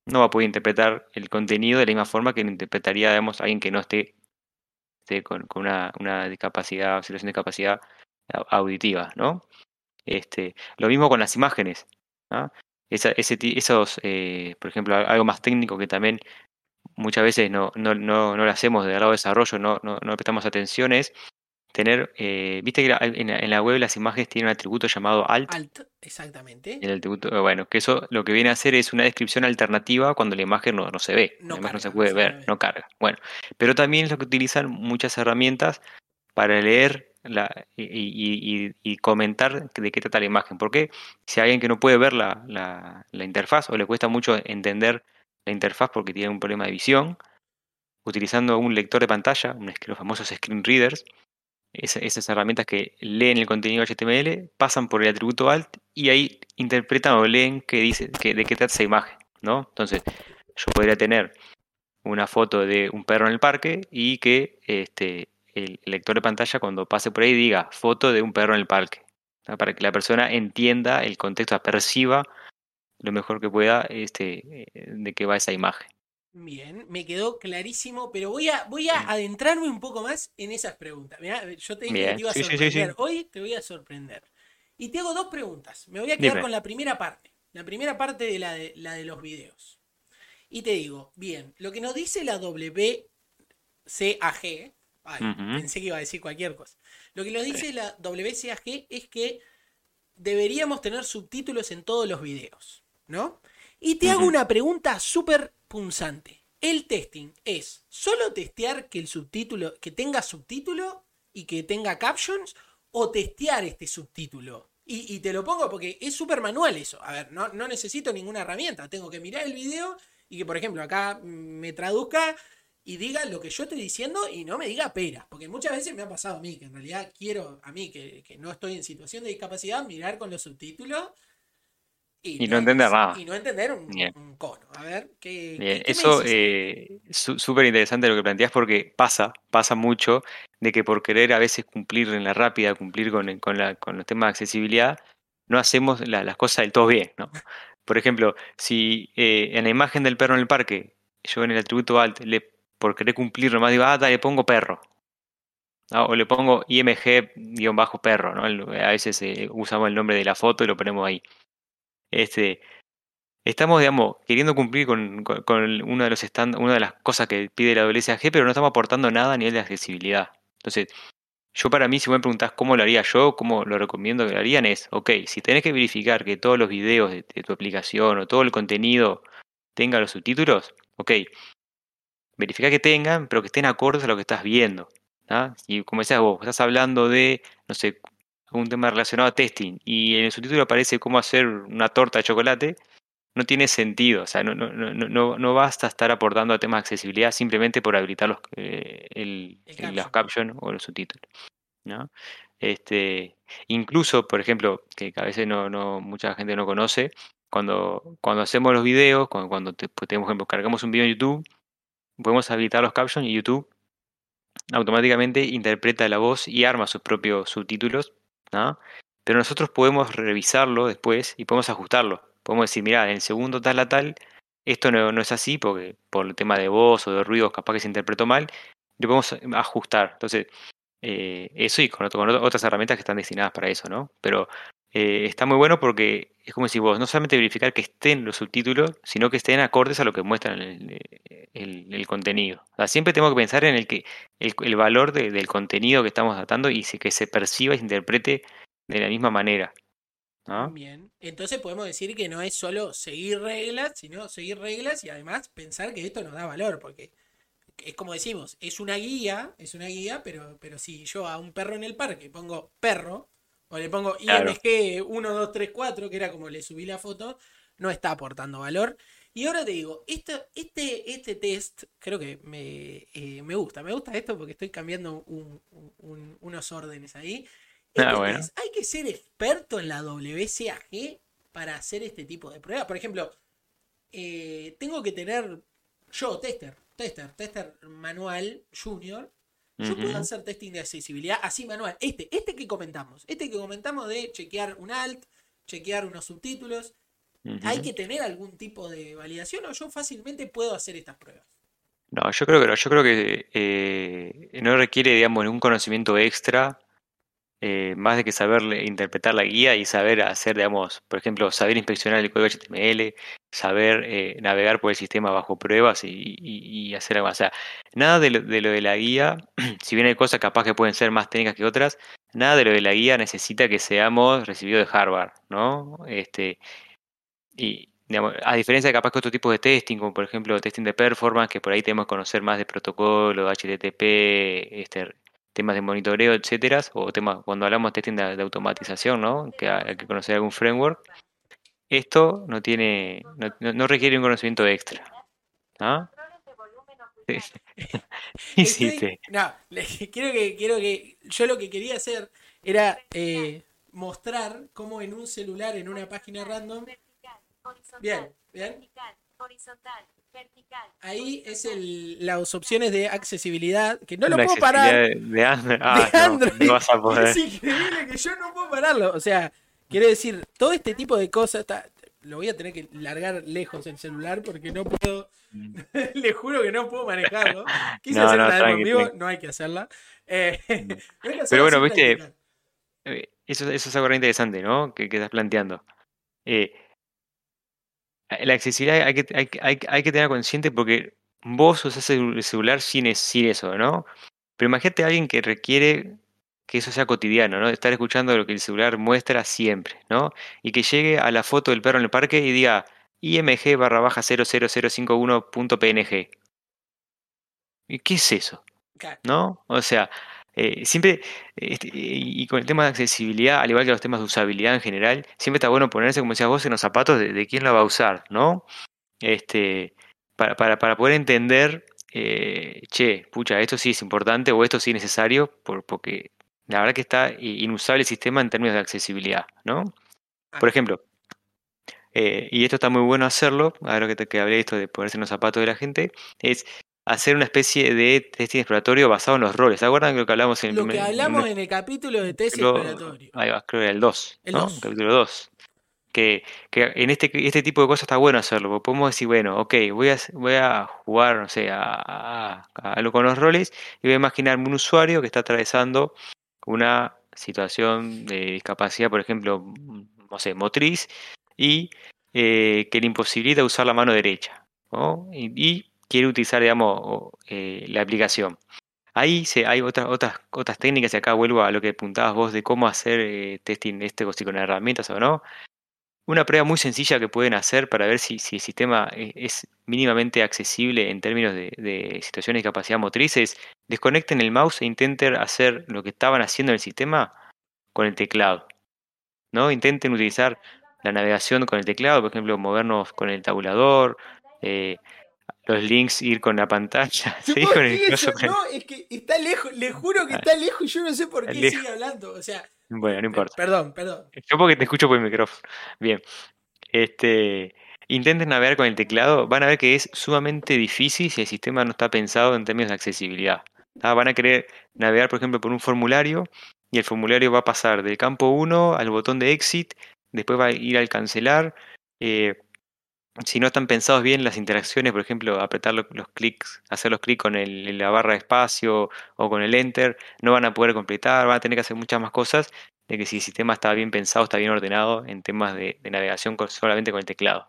no va a poder interpretar el contenido de la misma forma que lo interpretaría, digamos, alguien que no esté, con, una, una, discapacidad, situación de discapacidad auditiva, ¿no? Este, lo mismo con las imágenes. ese, esos, eh, por ejemplo, algo más técnico que también muchas veces no, no, no, no lo hacemos de lado de desarrollo, no, no, no prestamos atención, es tener, eh, viste que en la, web las imágenes tienen un atributo llamado alt. Alt, exactamente. El atributo, eh, bueno, que eso lo que viene a hacer es una descripción alternativa cuando la imagen no, no se ve, no la imagen no se puede ver, no carga. Bueno, pero también es lo que utilizan muchas herramientas para leer la, y, y, comentar de qué trata la imagen. Porque si hay alguien que no puede ver la, la, la interfaz o le cuesta mucho entender la interfaz porque tiene un problema de visión, utilizando un lector de pantalla, los famosos screen readers, esas herramientas que leen el contenido HTML, pasan por el atributo alt y ahí interpretan o leen qué dice, que, de qué trata esa imagen, ¿no? Entonces, yo podría tener una foto de un perro en el parque y que este, el lector de pantalla cuando pase por ahí diga foto de un perro en el parque, para que la persona entienda el contexto, perciba lo mejor que pueda este, eh, de qué va esa imagen. Bien, me quedó clarísimo, pero voy a, voy a adentrarme un poco más en esas preguntas. yo te dije que te iba a sorprender. Hoy te voy a sorprender. Y te hago dos preguntas. Me voy a quedar con la primera parte. La primera parte de la, de la de los videos. Y te digo, bien, lo que nos dice la WCAG, ay, pensé que iba a decir cualquier cosa. Lo que nos dice la WCAG es que deberíamos tener subtítulos en todos los videos, ¿no? Y te hago una pregunta súper punzante. El testing es solo testear que el subtítulo, que tenga subtítulo y que tenga captions, o testear este subtítulo. Y, te lo pongo porque es súper manual eso. A ver, no, no necesito ninguna herramienta. Tengo que mirar el video y que, por ejemplo, acá me traduzca y diga lo que yo estoy diciendo y no me diga peras. Porque muchas veces me ha pasado a mí, que en realidad quiero, a mí que, que no estoy en situación de discapacidad, mirar con los subtítulos y, no entender nada. Y no entender un, cono. A ver, ¿qué, Eso es eh, súper interesante lo que planteas porque pasa, pasa mucho de que por querer a veces cumplir en la rápida, cumplir con, con, la, con los temas de accesibilidad, no hacemos las cosas del todo bien, ¿no? Por ejemplo, si eh, en la imagen del perro en el parque, yo en el atributo alt, le, por querer cumplir nomás digo, ah, le pongo perro. O le pongo img-perro, ¿no? A veces eh, usamos el nombre de la foto y lo ponemos ahí. Este, estamos, digamos, queriendo cumplir con, con, uno de los una de las cosas que pide la WSAG, pero no estamos aportando nada a nivel de accesibilidad. Entonces, yo para mí, si me preguntás cómo lo haría yo, cómo lo recomiendo que lo harían, es, ok, si tenés que verificar que todos los videos de, tu aplicación o todo el contenido tenga los subtítulos, ok, verifica que tengan, pero que estén acordes a lo que estás viendo. Y como decías vos, estás hablando de, no sé, un tema relacionado a testing y en el subtítulo aparece cómo hacer una torta de chocolate, no tiene sentido. O sea, no, no, no, no basta estar aportando a temas de accesibilidad simplemente por habilitar los, eh, el, los captions o los subtítulos. ¿no? Este, incluso, por ejemplo, que a veces no, no, mucha gente no conoce, cuando, cuando hacemos los videos, cuando, cuando te, pues, ejemplo, cargamos un video en YouTube, podemos habilitar los captions y YouTube automáticamente interpreta la voz y arma sus propios subtítulos pero nosotros podemos revisarlo después y podemos ajustarlo. Podemos decir, mira, en el segundo tal a tal, esto no, no, es así porque por el tema de voz o de ruidos capaz que se interpretó mal, lo podemos ajustar. Entonces, eh, eso y con, otras herramientas que están destinadas para eso, ¿no? Pero eh, está muy bueno porque es como si vos no solamente verificar que estén los subtítulos, sino que estén acordes a lo que muestran el, contenido. siempre tengo que pensar en el que el, valor del contenido que estamos tratando y que se perciba y se interprete de la misma manera. Bien, entonces podemos decir que no es solo seguir reglas, sino seguir reglas y además pensar que esto nos da valor, porque es como decimos, es una guía, es una guía, pero, pero si yo a un perro en el parque pongo perro, o le pongo IMG 1234, que era como le subí la foto, no está aportando valor. Y ahora te digo, este, este, este test creo que me, eh, me gusta. Me gusta esto porque estoy cambiando unos órdenes ahí. Ah, este hay que ser experto en la WCAG para hacer este tipo de pruebas. Por ejemplo, eh, tengo que tener yo, tester, tester, tester manual junior, yo puedo hacer testing de accesibilidad así manual. Este, este que comentamos, este que comentamos de chequear un alt, chequear unos subtítulos. ¿Hay que tener algún tipo de validación o yo fácilmente puedo hacer estas pruebas? No, yo creo que no. Yo creo que eh, no requiere, digamos, ningún conocimiento extra, eh, más de que saber interpretar la guía y saber hacer, digamos, por ejemplo, saber inspeccionar el código HTML, saber eh, navegar por el sistema bajo pruebas y, hacer algo. O sea, nada de lo, de lo de la guía, si bien hay cosas capaz que pueden ser más técnicas que otras, nada de lo de la guía necesita que seamos recibidos de Harvard, ¿no? Este, y, a diferencia de capaz que otro tipo de testing, como por ejemplo testing de performance, que por ahí tenemos que conocer más de protocolo, HTTP, este, temas de monitoreo, etcétera, o temas cuando hablamos de testing de, automatización, ¿no? Que hay que conocer algún framework. Esto no tiene, no, requiere un conocimiento extra. ¿Ah? Hiciste. No, quiero que, quiero que. Yo lo que quería hacer era eh, mostrar cómo en un celular, en una página random, Bien, bien. Horizontal, vertical. Ahí es el, las opciones de accesibilidad, que no lo puedo parar. De, Android. Ah, No, vas a poder. Es increíble que yo no puedo pararlo. O sea, quiere decir, todo este tipo de cosas, está, lo voy a tener que largar lejos el celular porque no puedo, le juro que no puedo manejarlo. Quise no, hacerla no, vivo, no hay que hacerla. Eh. Pero bueno, viste, eh, eso, eso es algo interesante, ¿no? Que, que estás planteando. Eh, la accesibilidad hay que, hay, hay, hay que tener consciente porque vos usás el celular sin, sin eso, ¿no? Pero imagínate a alguien que requiere que eso sea cotidiano, ¿no? Estar escuchando lo que el celular muestra siempre, ¿no? Y que llegue a la foto del perro en el parque y diga img barra baja 00051.png. ¿Y qué es eso? ¿No? O sea, eh, siempre, este, y con el tema de accesibilidad, al igual que los temas de usabilidad en general, siempre está bueno ponerse, como decías vos, en los zapatos de, quién lo va a usar, ¿no? Este, para, para, para poder entender, eh, che, pucha, esto sí es importante o esto sí es necesario, por, porque la verdad que está inusable el sistema en términos de accesibilidad, ¿no? Por ejemplo, eh, y esto está muy bueno hacerlo, ahora que, te, que hablé de esto de ponerse en los zapatos de la gente, es hacer una especie de testing exploratorio basado en los roles. ¿Se acuerdan de lo que hablamos en el Lo que hablamos en, el capítulo de testing exploratorio. Ahí va, creo que era el 2. El ¿no? Capítulo 2. Que, que, en este, este tipo de cosas está bueno hacerlo. Podemos decir, bueno, ok, voy a, voy a jugar, no sé, a, algo con los roles y voy a imaginarme un usuario que está atravesando una situación de discapacidad, por ejemplo, no sé, motriz, y eh, que le imposibilita usar la mano derecha. ¿no? y quiere utilizar, digamos, eh, la aplicación. Ahí hay otras, otras, otras técnicas, y acá vuelvo a lo que apuntabas vos de cómo hacer eh, testing este con herramientas o no. Una prueba muy sencilla que pueden hacer para ver si, el sistema eh, es mínimamente accesible en términos de, situaciones de capacidad motriz es desconecten el mouse e intenten hacer lo que estaban haciendo en el sistema con el teclado. ¿no? Intenten utilizar la navegación con el teclado, por ejemplo, movernos con el tabulador, los links ir con la pantalla. ¿Sí? Con el no, es que está lejos, le juro que está lejos y yo no sé por qué sigue hablando. O sea. Bueno, no importa. Perdón, perdón. Yo porque te escucho por el micrófono. Bien. Este. Intenten navegar con el teclado, van a ver que es sumamente difícil si el sistema no está pensado en términos de accesibilidad. Ah, van a querer navegar, por ejemplo, por un formulario y el formulario va a pasar del campo 1 al botón de exit, después va a ir al cancelar, eh, si no están pensados bien las interacciones, por ejemplo, apretar los, clics, hacer los clics con la barra de espacio o con el enter, no van a poder completar, van a tener que hacer muchas más cosas de que si el sistema está bien pensado, está bien ordenado en temas de, navegación solamente con el teclado.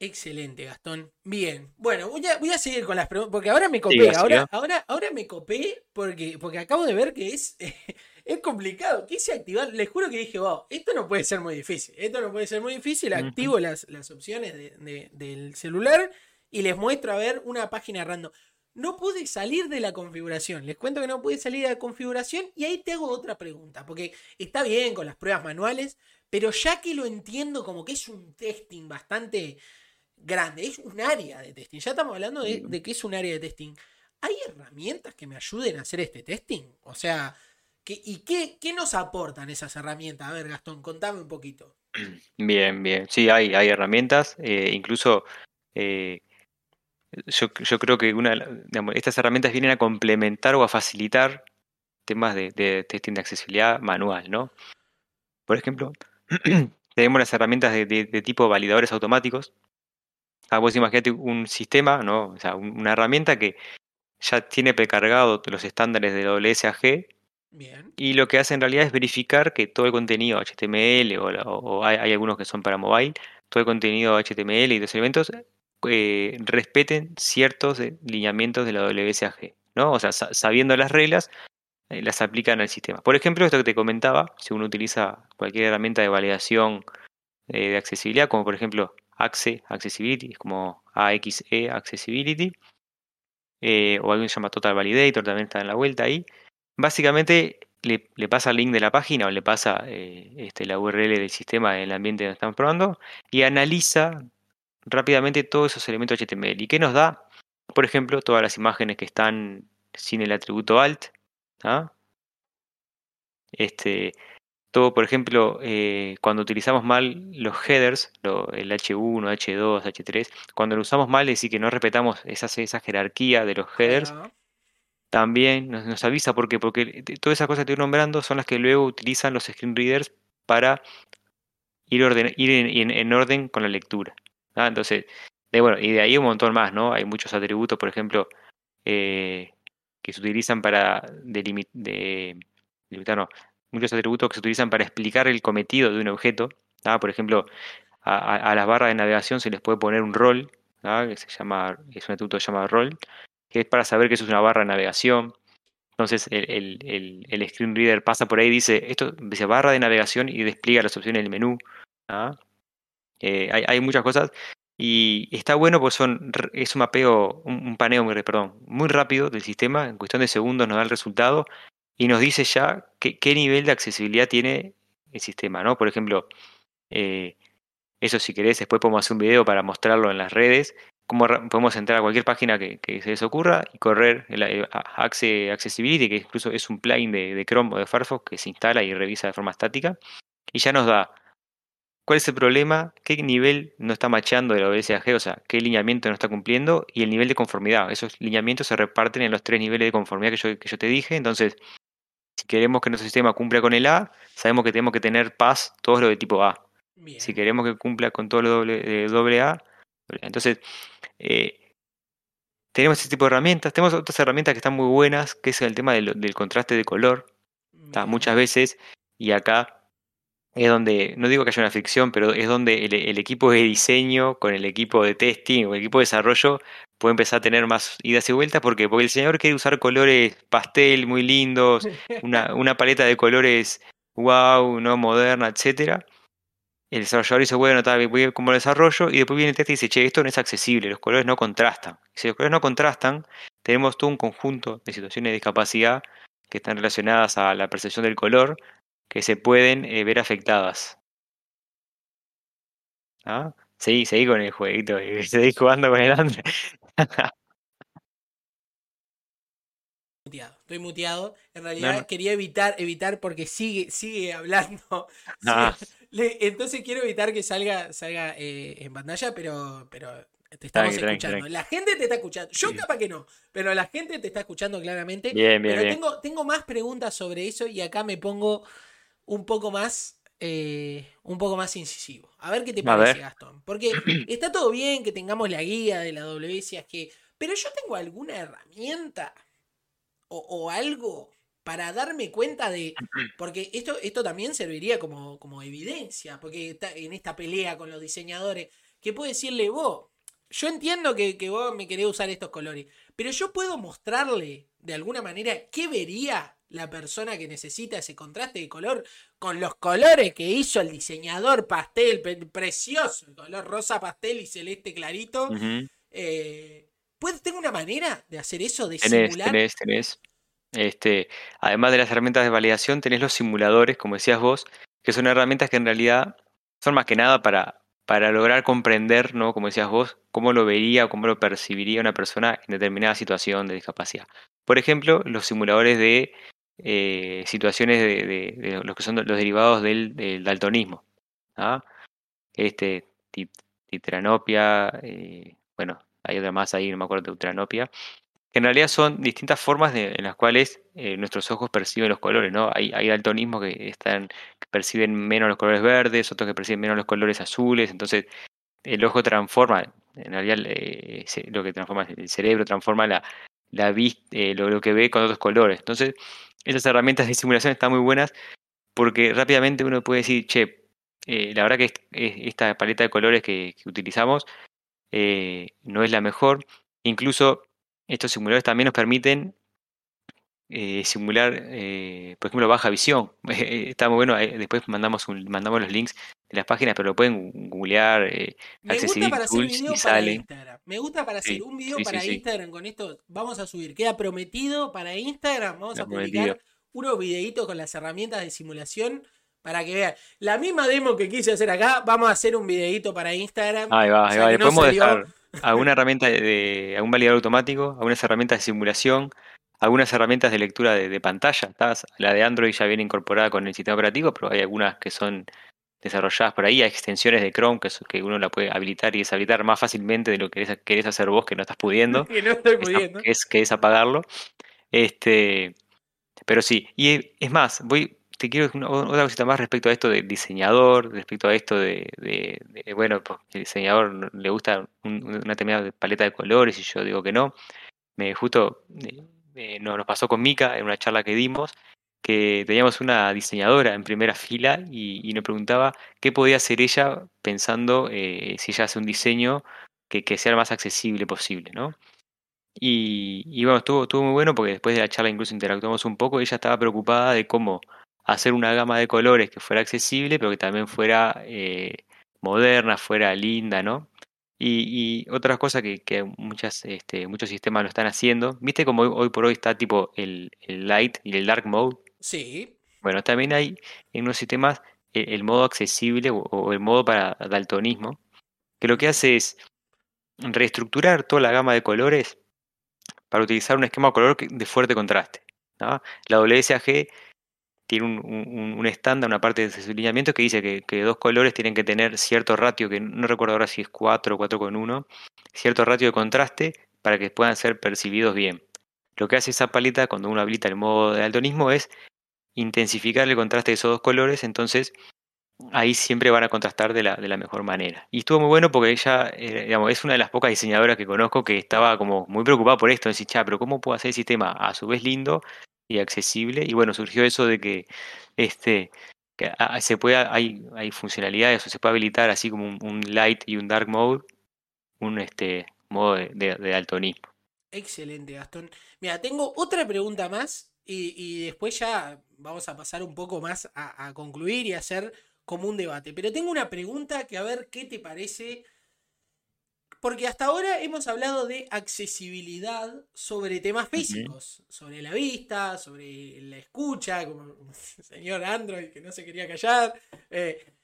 Excelente, Gastón. Bien. Bueno, voy a, voy a seguir con las preguntas, porque ahora me copé, ahora, ahora, ahora me copé porque, porque acabo de ver que es... es complicado. Quise activar, les juro que dije, wow, esto no puede ser muy difícil. Esto no puede ser muy difícil. Activo las, las opciones del celular y les muestro a ver una página random. No pude salir de la configuración. Les cuento que no pude salir de la configuración y ahí te hago otra pregunta. Porque está bien con las pruebas manuales, pero ya que lo entiendo como que es un testing bastante grande, es un área de testing. Ya estamos hablando de, de que es un área de testing. ¿Hay herramientas que me ayuden a hacer este testing? O sea, ¿Y qué, qué, nos aportan esas herramientas? A ver, Gastón, contame un poquito. Bien, bien. Sí, hay, hay herramientas. Eh, incluso eh, yo, yo, creo que una, estas herramientas vienen a complementar o a facilitar temas de, testing de accesibilidad manual, ¿no? Por ejemplo, tenemos las herramientas de, tipo validadores automáticos. Ah, vos imagínate un sistema, ¿no? O sea, un- una herramienta que ya tiene precargado los estándares de WSAG Y lo que hace en realidad es verificar que todo el contenido HTML o, hay, algunos que son para mobile, todo el contenido HTML y los elementos eh, respeten ciertos eh, lineamientos de la WSAG, ¿no? O sea, sa- sabiendo las reglas, eh, las aplican al sistema. Por ejemplo, esto que te comentaba, si uno utiliza cualquier herramienta de validación de accesibilidad, como por ejemplo AXE, Accessibility, es como AXE, Accessibility, o alguien se llama Total Validator, también está en la vuelta ahí. Básicamente le, pasa el link de la página o le pasa eh, este, la URL del sistema en el ambiente donde están probando y analiza rápidamente todos esos elementos HTML. ¿Y qué nos da? Por ejemplo, todas las imágenes que están sin el atributo alt. ¿ah? Este, todo, por ejemplo, eh, cuando utilizamos mal los headers, lo- el H1, H2, H3, cuando lo usamos mal, es decir, que no respetamos esa, jerarquía de los headers. También nos, avisa porque te- todas esas cosas que estoy nombrando son las que luego utilizan los screen readers para ir, orden, en, en- en orden con la lectura. Entonces, bueno, y de ahí un montón más, ¿no? Hay muchos atributos, por ejemplo, eh, que se utilizan para delimi- de, delimitar, no, muchos atributos que se utilizan para explicar el cometido de un objeto. Por ejemplo, a, las barras de navegación se les puede poner un rol, que se llama, es un atributo llamado rol, que es para saber que eso es una barra de navegación. Entonces el, screen reader pasa por ahí y dice, esto dice barra de navegación y despliega las opciones del menú. ¿ah? Eh, hay, muchas cosas y está bueno porque son, es un mapeo, un, paneo, muy rápido del sistema, en cuestión de segundos nos da el resultado y nos dice ya qué, qué nivel de accesibilidad tiene el sistema, ¿no? Por ejemplo, eh, eso si querés, después podemos hacer un video para mostrarlo en las redes. Cómo podemos entrar a cualquier página que, que se les ocurra y correr el, Axe Accessibility, que incluso es un plugin de, de Chrome o de Firefox que se instala y revisa de forma estática. Y ya nos da cuál es el problema, qué nivel no está macheando de la OSAG, o sea, qué lineamiento no está cumpliendo y el nivel de conformidad. Esos lineamientos se reparten en los tres niveles de conformidad que yo, que yo te dije. Entonces, si queremos que nuestro sistema cumpla con el A, sabemos que tenemos que tener paz todos los de tipo A Bien. si queremos que cumpla con todo lo doble, de doble A. Entonces, eh, tenemos este tipo de herramientas. Tenemos otras herramientas que están muy buenas, que es el tema del, del contraste de color. Está muchas veces, y acá es donde, no digo que haya una fricción, pero es donde el, el equipo de diseño con el equipo de testing o el equipo de desarrollo puede empezar a tener más idas y vueltas. ¿Por qué? Porque el diseñador quiere usar colores pastel muy lindos, una, una paleta de colores wow, no moderna, etcétera. El desarrollador dice, bueno, bien, voy a como desarrollo, y después viene el test y dice, che, esto no es accesible, los colores no contrastan. Y si los colores no contrastan, tenemos todo un conjunto de situaciones de discapacidad que están relacionadas a la percepción del color que se pueden eh, ver afectadas. ¿Ah? Seguí, seguí con el jueguito, seguí jugando con el Android. muteado, estoy muteado. En realidad no. quería evitar, evitar porque sigue, sigue hablando. Entonces quiero evitar que salga, salga eh, en pantalla, pero, pero te estamos Tranqui, escuchando. tranqui. La gente te está escuchando. Yo Sí. capaz que no, pero la gente te está escuchando claramente. Bien, bien, pero bien. Tengo, tengo más preguntas sobre eso y acá me pongo un poco más. eh, un poco más incisivo. A ver qué te parece. Gastón. Porque está todo bien que tengamos la guía de la que. Pero yo tengo alguna herramienta o, o algo para darme cuenta de. Porque esto, esto también serviría como, como evidencia, porque está en esta pelea con los diseñadores, que puedo decirle, vos, yo entiendo que, que vos me querés usar estos colores, pero yo puedo mostrarle de alguna manera qué vería la persona que necesita ese contraste de color con los colores que hizo el diseñador pastel, precioso, el color rosa pastel y celeste clarito. Eh, ¿puedo- ¿Tengo una manera de hacer eso, de Tenés, simular? tenés, tenés. Este, además de las herramientas de validación, tenés los simuladores, como decías vos, que son herramientas que en realidad son más que nada para, para lograr comprender, ¿no? Como decías vos, cómo lo vería o cómo lo percibiría una persona en determinada situación de discapacidad. Por ejemplo, los simuladores de eh, situaciones de, de- de los que son los derivados del, del daltonismo. ¿ah? Este, tit- titranopia, eh, bueno, hay otra más ahí, no me acuerdo, teutranopia que en realidad son distintas formas en las cuales eh, nuestros ojos perciben los colores, ¿no? Hay, hay daltonismo que perciben menos los colores verdes, otros que perciben menos los colores azules, entonces el ojo transforma, en realidad eh, lo que transforma el cerebro transforma la, la eh, lo, que ve con otros colores. Entonces, esas herramientas de simulación están muy buenas porque rápidamente uno puede decir, che, la verdad que esta paleta de colores que utilizamos no es la mejor. Incluso estos simuladores también nos permiten eh, simular, eh, por ejemplo, baja visión. Está muy bueno. Eh, después mandamos, mandamos los links de las páginas, pero lo pueden googlear. Me gusta para hacer video para Instagram. Me gusta para hacer un video para Instagram con esto. Vamos a subir. Queda prometido para Instagram. Vamos a publicar unos videitos con las herramientas de simulación para que vean. La misma demo que quise hacer acá, vamos a hacer un videito para Instagram. Ahí va, ahí va. podemos dejar alguna herramienta de, algún validador automático, algunas herramientas de simulación, algunas herramientas de lectura de, pantalla. La de Android ya viene incorporada con el sistema operativo, pero hay algunas que son desarrolladas por ahí, hay extensiones de Chrome que, que uno la puede habilitar y deshabilitar más fácilmente de lo que querés, hacer vos que no estás pudiendo. que no estoy pudiendo. Que es, que es apagarlo. Este, pero sí, y es más, voy, te quiero otra cosita más respecto a esto del diseñador, respecto a esto de, bueno, pues el diseñador le gusta una determinada paleta de colores y yo digo que no. Me justo eh, nos pasó con Mika en una charla que dimos que teníamos una diseñadora en primera fila y, nos preguntaba qué podía hacer ella pensando eh, si ella hace un diseño que, sea lo más accesible posible, ¿no? Y, y bueno, estuvo, estuvo muy bueno porque después de la charla incluso interactuamos un poco, ella estaba preocupada de cómo hacer una gama de colores que fuera accesible, pero que también fuera eh, moderna, fuera linda, ¿no? Y, y otra cosa que, que muchas, este, muchos sistemas lo están haciendo, ¿viste como hoy, por hoy está tipo el, light y el dark mode? Sí. Bueno, también hay en unos sistemas el, modo accesible o, el modo para daltonismo, que lo que hace es reestructurar toda la gama de colores para utilizar un esquema de color de fuerte contraste. ¿no? La WSAG tiene un, estándar, una parte de su lineamiento que dice que, dos colores tienen que tener cierto ratio, que no recuerdo ahora si es 4 o 4,1, cierto ratio de contraste para que puedan ser percibidos bien. Lo que hace esa paleta cuando uno habilita el modo de daltonismo es intensificar el contraste de esos dos colores, entonces ahí siempre van a contrastar de la, de la mejor manera. Y estuvo muy bueno porque ella, eh, es una de las pocas diseñadoras que conozco que estaba como muy preocupada por esto, decir, cha, pero ¿cómo puedo hacer el sistema a su vez lindo y accesible. Y bueno, surgió eso de que este que se puede, hay, hay funcionalidades o se puede habilitar así como un, light y un dark mode, un este modo de, de, altonismo. Excelente, Gastón. Mira, tengo otra pregunta más y, y después ya vamos a pasar un poco más a, a, concluir y hacer como un debate. Pero tengo una pregunta que a ver qué te parece porque hasta ahora hemos hablado de accesibilidad sobre temas físicos, sobre la vista, sobre la escucha, como el señor Android que no se quería callar. Eh,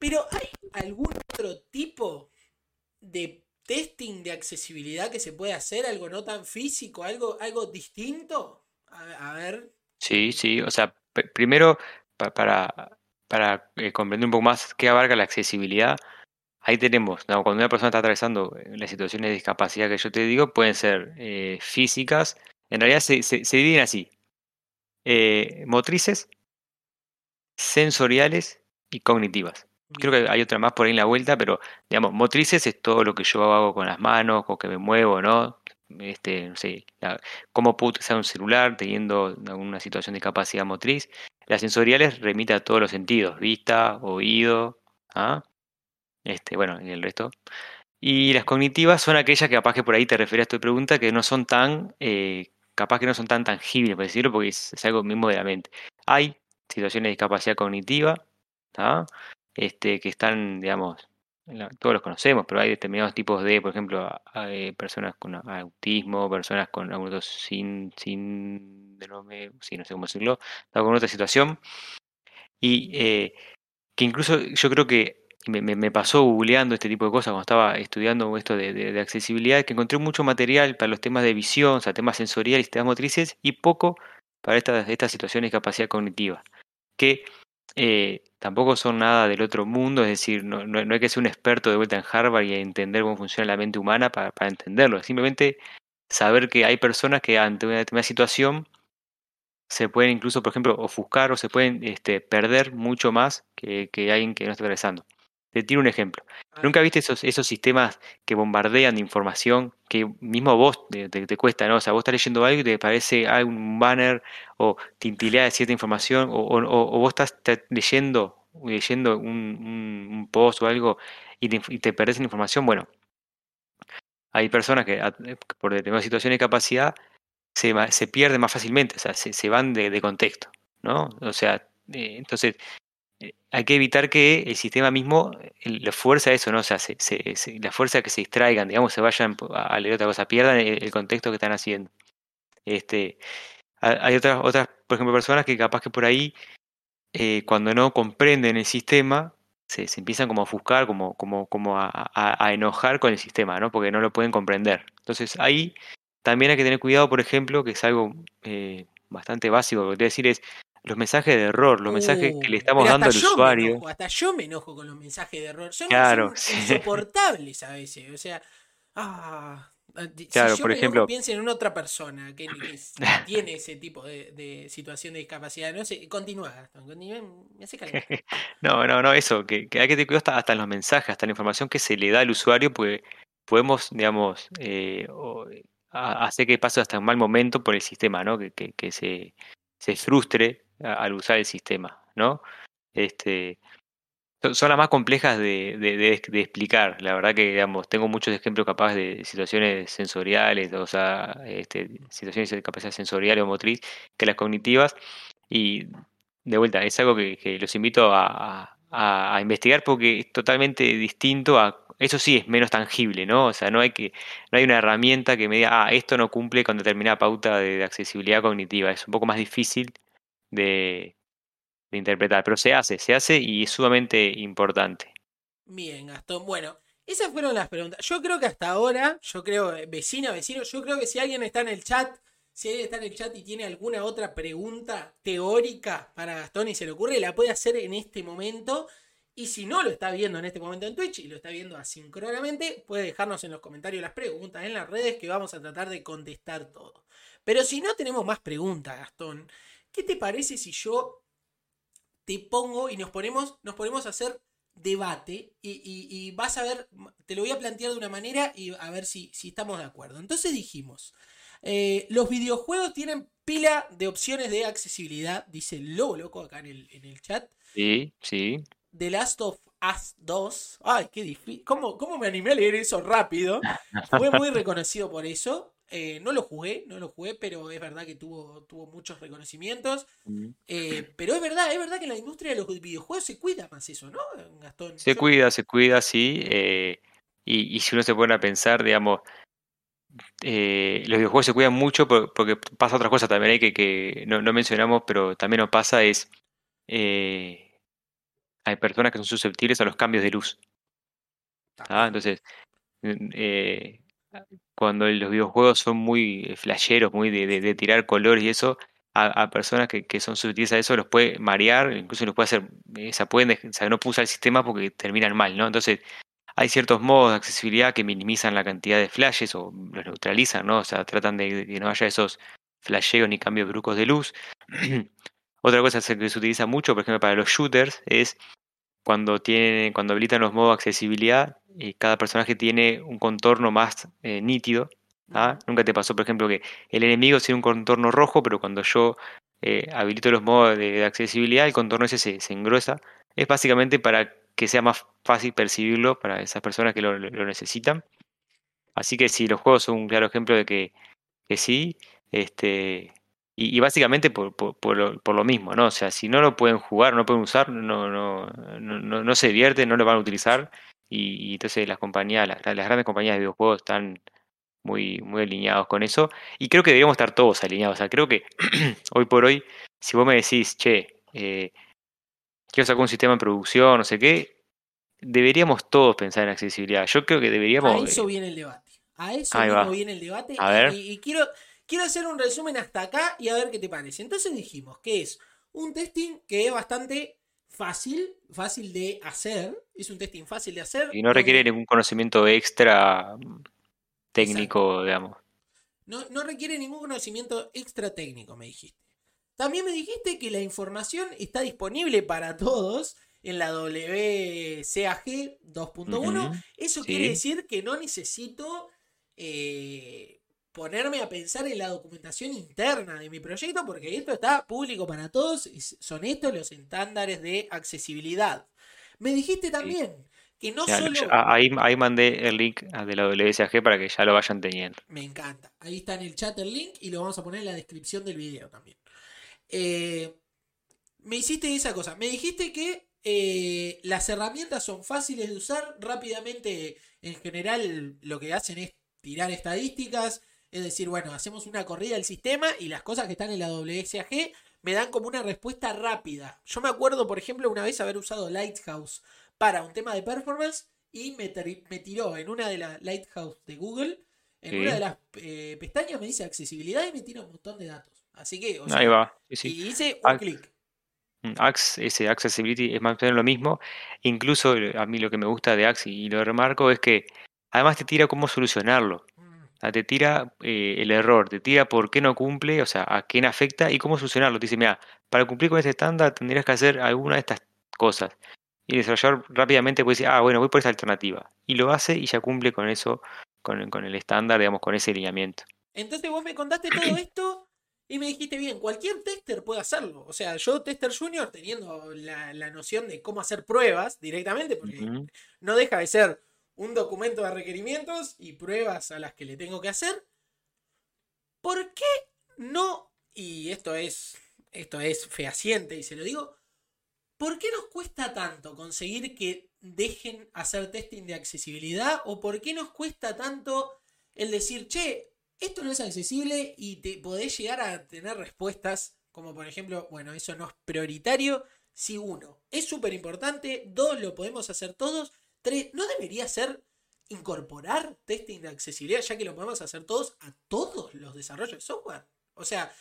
pero ¿hay algún otro tipo de testing de accesibilidad que se puede hacer? ¿Algo no tan físico? ¿Algo, algo distinto? A, ver. Sí, sí. O sea, primero, para, para eh, comprender un poco más qué abarca la accesibilidad, Ahí tenemos, cuando una persona está atravesando eh, las situaciones de discapacidad que yo te digo, pueden ser eh, físicas, en realidad se, se, dividen así, eh, motrices, sensoriales y cognitivas. Creo que hay otra más por ahí en la vuelta, pero digamos, motrices es todo lo que yo hago con las manos, con que me muevo, ¿no? Este, no sé, cómo puedo utilizar un celular teniendo alguna situación de discapacidad motriz. Las sensoriales remite a todos los sentidos, vista, oído, ¿ah? Este, bueno, y el resto. Y las cognitivas son aquellas que capaz que por ahí te refieres a tu pregunta, que no son tan, eh, capaz que no son tan tangibles, por decirlo, porque es, algo mismo de la mente. Hay situaciones de discapacidad cognitiva, este, que están, digamos, todos los conocemos, pero hay determinados tipos de, por ejemplo, personas con autismo, personas con algunos sin, sin, no, sí, no sé cómo decirlo, con otra situación. Y eh, que incluso yo creo que me, me, pasó googleando este tipo de cosas cuando estaba estudiando esto de, accesibilidad, que encontré mucho material para los temas de visión, o sea, temas sensoriales y temas motrices, y poco para estas, situaciones de capacidad cognitiva, que eh, tampoco son nada del otro mundo, es decir, no, hay que ser un experto de vuelta en Harvard y entender cómo funciona la mente humana para, entenderlo, simplemente saber que hay personas que ante una determinada situación se pueden incluso, por ejemplo, ofuscar o se pueden este, perder mucho más que, que alguien que no está atravesando. Te tiro un ejemplo. ¿Nunca viste esos, esos sistemas que bombardean de información que mismo vos te, te- te cuesta, ¿no? O sea, vos estás leyendo algo y te parece algún banner o tintilea de cierta información o, o- o- o vos estás leyendo, leyendo un, un- un post o algo y te, y te perdés en información. Bueno, hay personas que por determinadas situaciones de capacidad se, se pierden más fácilmente, o sea, se, se van de, de contexto, ¿no? O sea, eh, entonces hay que evitar que el sistema mismo le fuerza eso, ¿no? O sea, se, se- la fuerza que se distraigan, digamos, se vayan a leer otra cosa, pierdan el, el contexto que están haciendo. Este, ha- hay otras, otras, por ejemplo, personas que capaz que por ahí, eh, cuando no comprenden el sistema, se, se empiezan como a ofuscar, como, como, como a, a- enojar con el sistema, ¿no? Porque no lo pueden comprender. Entonces ahí también hay que tener cuidado, por ejemplo, que es algo eh, bastante básico, lo que voy a decir es los mensajes de error, los mensajes que le Uh, estamos dando al usuario. enojo, hasta yo me enojo con los mensajes de error. Son, Claro, son sí. insoportables a veces. O sea, ah, di- Claro, si yo por me ejemplo- piensen en otra persona que, tiene ese tipo de, de situación de discapacidad. No sé, continúa, Gastón, continúa, me hace calentar. No, no, no, eso, que, que hay que tener cuidado hasta, hasta en los mensajes, hasta en la información que se le da al usuario, porque podemos, digamos, eh, o- a- hacer que pase hasta un mal momento por el sistema, ¿no? Que, que, que se, se frustre al usar el sistema, ¿no? Este, son, las más complejas de, explicar. La verdad que, digamos, tengo muchos ejemplos capaz de situaciones sensoriales, o sea, este, situaciones de capacidad sensorial o motriz, que las cognitivas. Y de vuelta, es algo que, los invito a, investigar porque es totalmente distinto. Eso sí es menos tangible, ¿no? O sea, no hay que, no hay una herramienta que me diga, ah, esto no cumple con determinada pauta de accesibilidad cognitiva. Es un poco más difícil de, interpretar, pero se hace, se hace y es sumamente importante. Bien, Gastón. Bueno, esas fueron las preguntas. Yo creo que hasta ahora, yo creo, eh, vecina, vecino, yo creo que si alguien está en el chat, si alguien está en el chat y tiene alguna otra pregunta teórica para Gastón y se le ocurre, la puede hacer en este momento. Y si no lo está viendo en este momento en Twitch y lo está viendo asincronamente, puede dejarnos en los comentarios las preguntas en las redes que vamos a tratar de contestar todo. Pero si no tenemos más preguntas, Gastón, ¿qué te parece si yo te pongo y nos ponemos, nos ponemos a hacer debate y, y- y vas a ver, te lo voy a plantear de una manera y a ver si, si estamos de acuerdo. Entonces dijimos, eh, los videojuegos tienen pila de opciones de accesibilidad, dice el Lobo Loco acá en el, en el chat. Sí, sí. The Last of Us 2. Ay, qué difícil. ¿Cómo, ¿Cómo me animé a leer eso rápido? Fue muy reconocido por eso. Eh, no lo jugué, no lo jugué, pero es verdad que tuvo, tuvo muchos reconocimientos. Eh, pero es verdad, es verdad que en la industria de los videojuegos se cuida más eso, ¿no, Gastón? Se Yo- cuida, se cuida, sí. eh, y, y si uno se pone a pensar, digamos, los videojuegos se cuidan mucho por- porque pasa otra cosa también que, que no, no mencionamos, pero también nos pasa es, hay personas que son susceptibles a los cambios de luz. ¿ah? Entonces, cuando los videojuegos son muy eh, flasheros, muy de, tirar colores y eso, a, personas que, que son susceptibles a eso los puede marear, incluso los puede hacer, eh, se pueden, o no puede usar el sistema porque terminan mal, ¿no? Entonces, hay ciertos modos de accesibilidad que minimizan la cantidad de flashes o los neutralizan, ¿no? O sea, tratan de, de que no haya esos flasheos ni cambios bruscos de luz. Otra cosa que se utiliza mucho, por ejemplo, para los shooters, es cuando tienen, cuando habilitan los modos de accesibilidad, eh, cada personaje tiene un contorno más eh, nítido. ¿ah? Nunca te pasó, por ejemplo, que el enemigo tiene un contorno rojo, pero cuando yo eh, habilito los modos de, de accesibilidad, el contorno ese se, se engruesa. Es básicamente para que sea más fácil percibirlo para esas personas que lo, necesitan. Así que sí, los juegos son un claro ejemplo de que, que sí. Este, y, y básicamente por, por, por lo, por lo mismo, ¿no? O sea, si no lo pueden jugar, no lo pueden usar, no, no, no, no, no se divierten, no lo van a utilizar. Y, y entonces las compañías, las, las grandes compañías de videojuegos están muy, muy alineados con eso. Y creo que deberíamos estar todos alineados. O sea, creo que hoy por hoy, si vos me decís, che, eh, quiero sacar un sistema en producción, no sé qué, deberíamos todos pensar en accesibilidad. Yo creo que A deberíamos. eso eh, viene el debate. A eso viene el debate. A y- ver. Y, y quiero, quiero hacer un resumen hasta acá y a ver qué te parece. Entonces dijimos que es un testing que es bastante fácil, fácil de hacer. Es un testing fácil de hacer. y no requiere ningún conocimiento extra mm, técnico, digamos. No, no requiere ningún conocimiento extra técnico, me dijiste. También me dijiste que la información está disponible para todos en la WCAG 2.1. Eso quiere decir que no necesito eh, ponerme a pensar en la documentación interna de mi proyecto porque esto está público para todos y son estos los estándares de accesibilidad. Me dijiste también que no solo... Ahí, ahí mandé el link de la WSAG para que ya lo vayan teniendo. Me encanta. Ahí está en el chat el link y lo vamos a poner en la descripción del video también. Eh, me hiciste esa cosa. Me dijiste que eh, las herramientas son fáciles de usar. Rápidamente, en general, lo que hacen es tirar estadísticas. Es decir, bueno, hacemos una corrida del sistema y las cosas que están en la WSAG me dan como una respuesta rápida. Yo me acuerdo, por ejemplo, una vez haber usado Lighthouse para un tema de performance y me, tiró en una de las Lighthouse de Google, en una de las eh, pestañas me dice accesibilidad y me tira un montón de datos. Así que, Ahí va. y hice un clic. Mm, Axe, ese Accessibility es más o menos lo mismo. Incluso eh, a mí lo que me gusta de Axe y lo remarco es que además te tira cómo solucionarlo. Te tira eh, el error, te tira por qué no cumple, o sea, a quién afecta y cómo solucionarlo. Te dice, mira, para cumplir con este estándar tendrías que hacer alguna de estas cosas y el desarrollador rápidamente puede decir, ah, bueno, voy por esa alternativa. Y lo hace y ya cumple con eso, con, con el estándar, digamos, con ese lineamiento. Entonces vos me contaste todo esto y me dijiste, bien, cualquier tester puede hacerlo. O sea, yo, tester junior, teniendo la, noción de cómo hacer pruebas directamente, porque no deja de ser un documento de requerimientos y pruebas a las que le tengo que hacer. ¿Por qué no? Y esto es, esto es fehaciente y se lo digo. ¿Por qué nos cuesta tanto conseguir que dejen hacer testing de accesibilidad? ¿O por qué nos cuesta tanto el decir, che, esto no es accesible y te podés llegar a tener respuestas como por ejemplo, bueno, eso no es prioritario. Si uno, es súper importante. Dos, lo podemos hacer todos. No debería ser incorporar testing de accesibilidad, ya que lo podemos hacer todos a todos los desarrollos de software. O sea,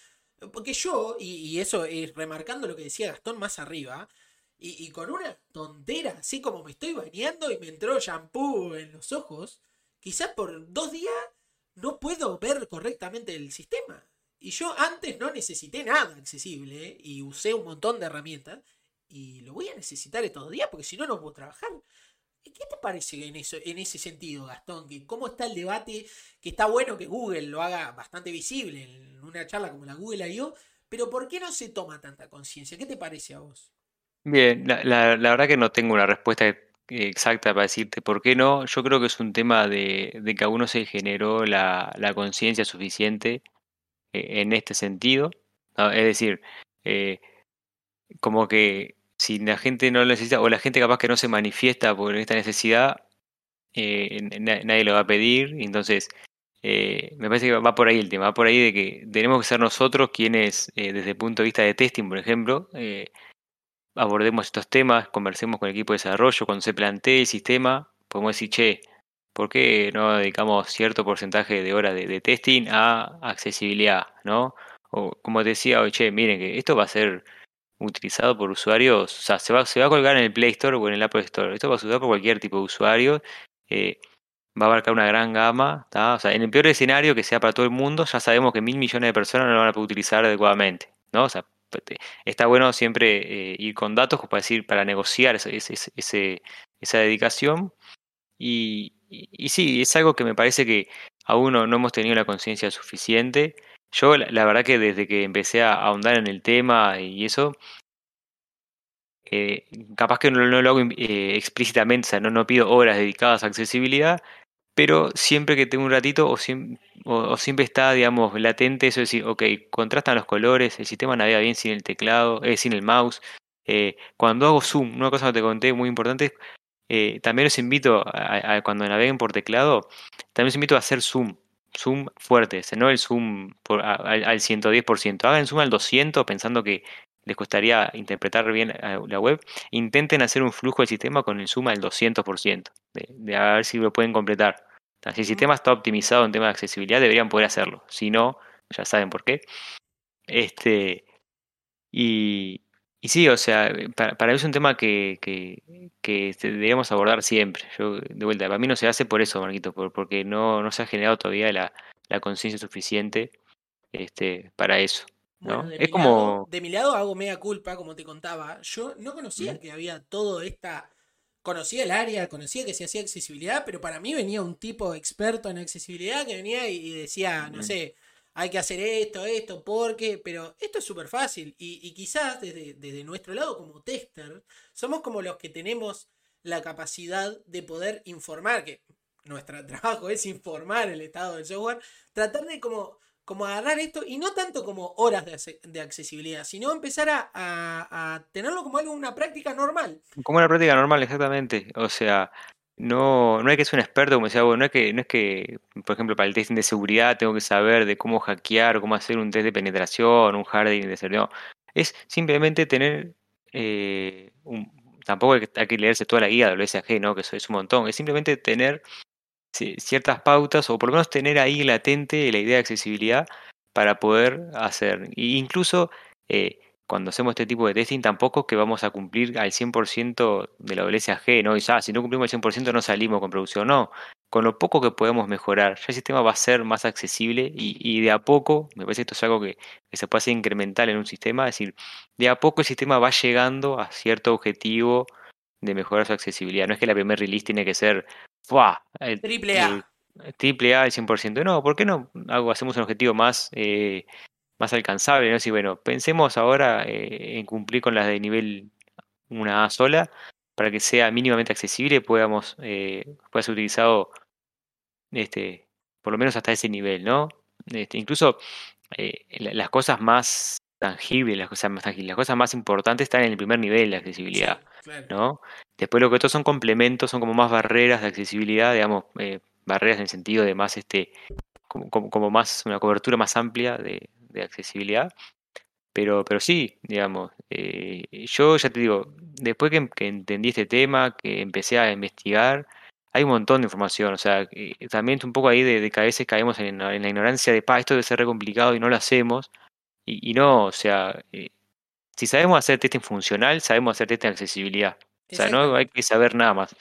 porque yo, y, y eso es remarcando lo que decía Gastón más arriba, y, con una tontera, así como me estoy bañando y me entró shampoo en los ojos, quizás por dos días no puedo ver correctamente el sistema. Y yo antes no necesité nada accesible y usé un montón de herramientas y lo voy a necesitar estos días porque si no, no puedo trabajar. ¿Qué te parece en, eso, en ese sentido, Gastón? ¿Cómo está el debate? Que está bueno que Google lo haga bastante visible en una charla como la Google I.O., pero ¿por qué no se toma tanta conciencia? ¿Qué te parece a vos? Bien, la, verdad que no tengo una respuesta exacta para decirte por qué no. Yo creo que es un tema de, que a uno se generó la, la conciencia suficiente eh, en este sentido. Es decir, eh, como que si la gente no lo necesita, o la gente capaz que no se manifiesta por esta necesidad, eh, nadie lo va a pedir. Entonces, me parece que va por ahí el tema, va por ahí de que tenemos que ser nosotros quienes, desde el punto de vista de testing, por ejemplo, abordemos estos temas, conversemos con el equipo de desarrollo, cuando se plantee el sistema, podemos decir, che, ¿por qué no dedicamos cierto porcentaje de horas de, testing a accesibilidad? ¿no? O como te decía hoy, che, miren que esto va a ser utilizado por usuarios, o sea, se va, se va a colgar en el Play Store o en el Apple Store. Esto va a usar por cualquier tipo de usuario. Eh, va a abarcar una gran gama. O sea, en el peor escenario que sea para todo el mundo, ya sabemos que mil millones de personas no lo van a poder utilizar adecuadamente. ¿no? O sea, está bueno siempre eh, ir con datos para decir, para negociar ese, esa dedicación. Y, y, sí, es algo que me parece que aún no, hemos tenido la conciencia suficiente. Yo la, verdad que desde que empecé a ahondar en el tema y eso, eh, capaz que no, lo hago eh, explícitamente, o sea, no, no pido horas dedicadas a accesibilidad, pero siempre que tengo un ratito o, siempre está, digamos, latente eso de decir, ok, contrastan los colores, el sistema navega bien sin el teclado, eh, sin el mouse. Eh, cuando hago zoom, una cosa que te conté muy importante, también los invito, a, cuando naveguen por teclado, también los invito a hacer zoom, zoom fuerte, no el zoom al 110%, hagan zoom al 200 pensando que les costaría interpretar bien la web, intenten hacer un flujo del sistema con el zoom al 200%, de, de a ver si lo pueden completar. Si el sistema está optimizado en tema de accesibilidad, deberían poder hacerlo. Si no, ya saben por qué. Este, y, y sí, o sea, para, para mí es un tema que, que, que, deberíamos abordar siempre. Yo, de vuelta, para mí no se hace por eso, Marquito, porque no, no se ha generado todavía la, la conciencia suficiente este, para eso. ¿no? Bueno, de, es mi como... lado, de mi lado hago media culpa, como te contaba. Yo no conocía que había todo esta. Conocía el área, conocía que se hacía accesibilidad, pero para mí venía un tipo experto en accesibilidad que venía y y decía, no sé, hay que hacer esto, esto, porque. Pero esto es súper fácil. Y, quizás desde, nuestro lado, como tester, somos como los que tenemos la capacidad de poder informar, que nuestro trabajo es informar el estado del software, tratar de como, agarrar esto y no tanto como horas de, accesibilidad, sino empezar a tenerlo como algo, una práctica normal. Como una práctica normal, exactamente. O sea, no, no hay que ser un experto, como decía vos, no es que, no es que, por ejemplo, para el testing de seguridad tengo que saber de cómo hackear cómo hacer un test de penetración, un hardening de seguridad. No. Es simplemente tener eh, tampoco hay que, leerse toda la guía de WSAG, ¿no? Que eso es un montón. Es simplemente tener ci- ciertas pautas o por lo menos tener ahí latente la idea de accesibilidad para poder hacer. Y incluso eh, cuando hacemos este tipo de testing tampoco es que vamos a cumplir al 100% de la WSAG, ¿no? Y ya, si no cumplimos al 100% no salimos con producción, no. Con lo poco que podemos mejorar, ya el sistema va a ser más accesible y, y de a poco, me parece que esto es algo que, que se puede hacer incremental en un sistema, es decir, de a poco el sistema va llegando a cierto objetivo de mejorar su accesibilidad. No es que la primer release tiene que ser ¡fua! el- Triple el- A. triple A al 100%. No, ¿por qué no hago, hacemos un objetivo más, eh, más alcanzable? ¿no? Así, bueno, pensemos ahora eh, en cumplir con las de nivel una A sola para que sea mínimamente accesible y podamos, eh, pueda ser utilizado este, por lo menos hasta ese nivel, ¿no? Este, incluso eh, la- las cosas más tangibles, las cosas más tangibles, las cosas más importantes están en el primer nivel de Sí, accesibilidad. claro. ¿no? Después lo que otros son complementos, son como más barreras de accesibilidad, digamos, eh, barreras en el sentido de más este, como, como, como más, una cobertura más amplia de, de accesibilidad. Pero, pero sí, digamos, eh, yo ya te digo, después que, que entendí este tema, que empecé a investigar, hay un montón de información, o sea, que también un poco ahí de, de que a veces caemos en, la- en la ignorancia de, pa, esto debe ser re complicado y no lo hacemos, y, y no, o sea, eh, si sabemos hacer testing funcional, sabemos hacer testing de accesibilidad. O sea, no hay que saber nada más.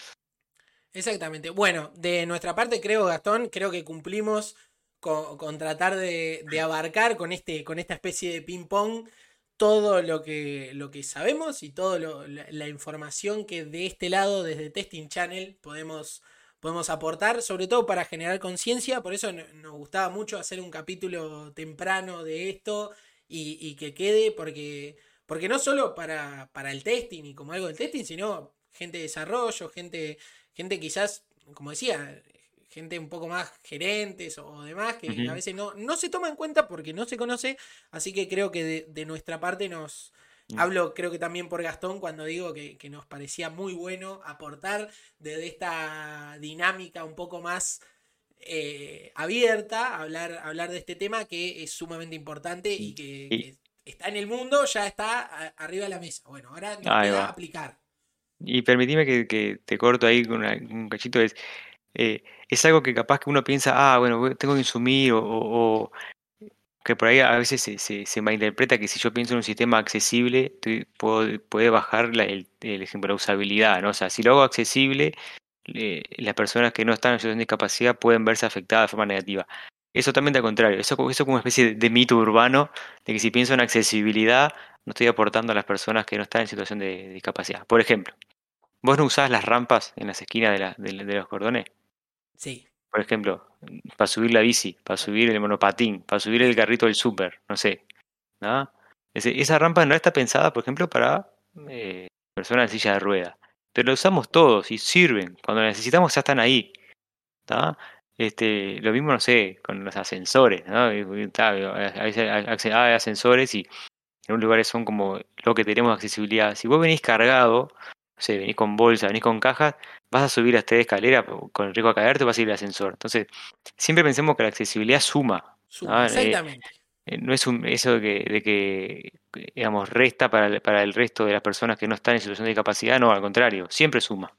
Exactamente. Bueno, de nuestra parte creo, Gastón, creo que cumplimos con, tratar de, abarcar con este, con esta especie de ping pong todo lo que, lo que sabemos y toda la, la información que de este lado, desde Testing Channel, podemos, podemos aportar, sobre todo para generar conciencia. Por eso no- nos gustaba mucho hacer un capítulo temprano de esto y, y que quede, porque, porque no solo para, para el testing y como algo del testing, sino gente de desarrollo, gente, gente quizás, como decía, gente un poco más gerentes o demás, que a veces no, no se toma en cuenta porque no se conoce, así que creo que de, de nuestra parte nos... Mm. Hablo creo que también por Gastón cuando digo que, que nos parecía muy bueno aportar desde esta dinámica un poco más eh, abierta, hablar, hablar de este tema que es sumamente importante y que, Y- que está en el mundo, ya está a- arriba de la mesa. Bueno, ahora nos queda aplicar. Y permitime que, que te corto ahí con una- un cachito. Es, eh, es algo que capaz que uno piensa, ah, bueno, tengo que insumir, o, o- o que por ahí a veces se, se, se malinterpreta que si yo pienso en un sistema accesible, puedo, puede bajar la- el, el ejemplo, la usabilidad, ¿no? O sea, si lo hago accesible, las personas que no están en situación de discapacidad pueden verse afectadas de forma negativa. Es totalmente al contrario, eso, eso como una especie de, mito urbano de que si pienso en accesibilidad, no estoy aportando a las personas que no están en situación de discapacidad. Por ejemplo, ¿Vos no usás las rampas en las esquinas de, la- de los cordones? Sí, Por ejemplo, para subir la bici, para subir el monopatín, para subir el carrito del súper, no sé. ¿no? Esa rampa no está pensada, por ejemplo, para eh, personas en silla de ruedas. Pero la usamos todos y sirven. Cuando la necesitamos ya están ahí. ¿tá? Este, lo mismo, no sé, con los ascensores. ¿no? Y- y, tá, a veces acce- hay ascensores y en un lugares son como lo que tenemos accesibilidad. Si vos venís cargado, no sé, venís con bolsa, venís con cajas, vas a subir a esta escalera con el riesgo a caerte, vas a ir al ascensor. Entonces, siempre pensemos que la accesibilidad suma. suma, eh, exactamente. Eh, No es un, eso de que, de que, digamos, resta para el, para el resto de las personas que no están en situación de discapacidad, no, al contrario, siempre suma.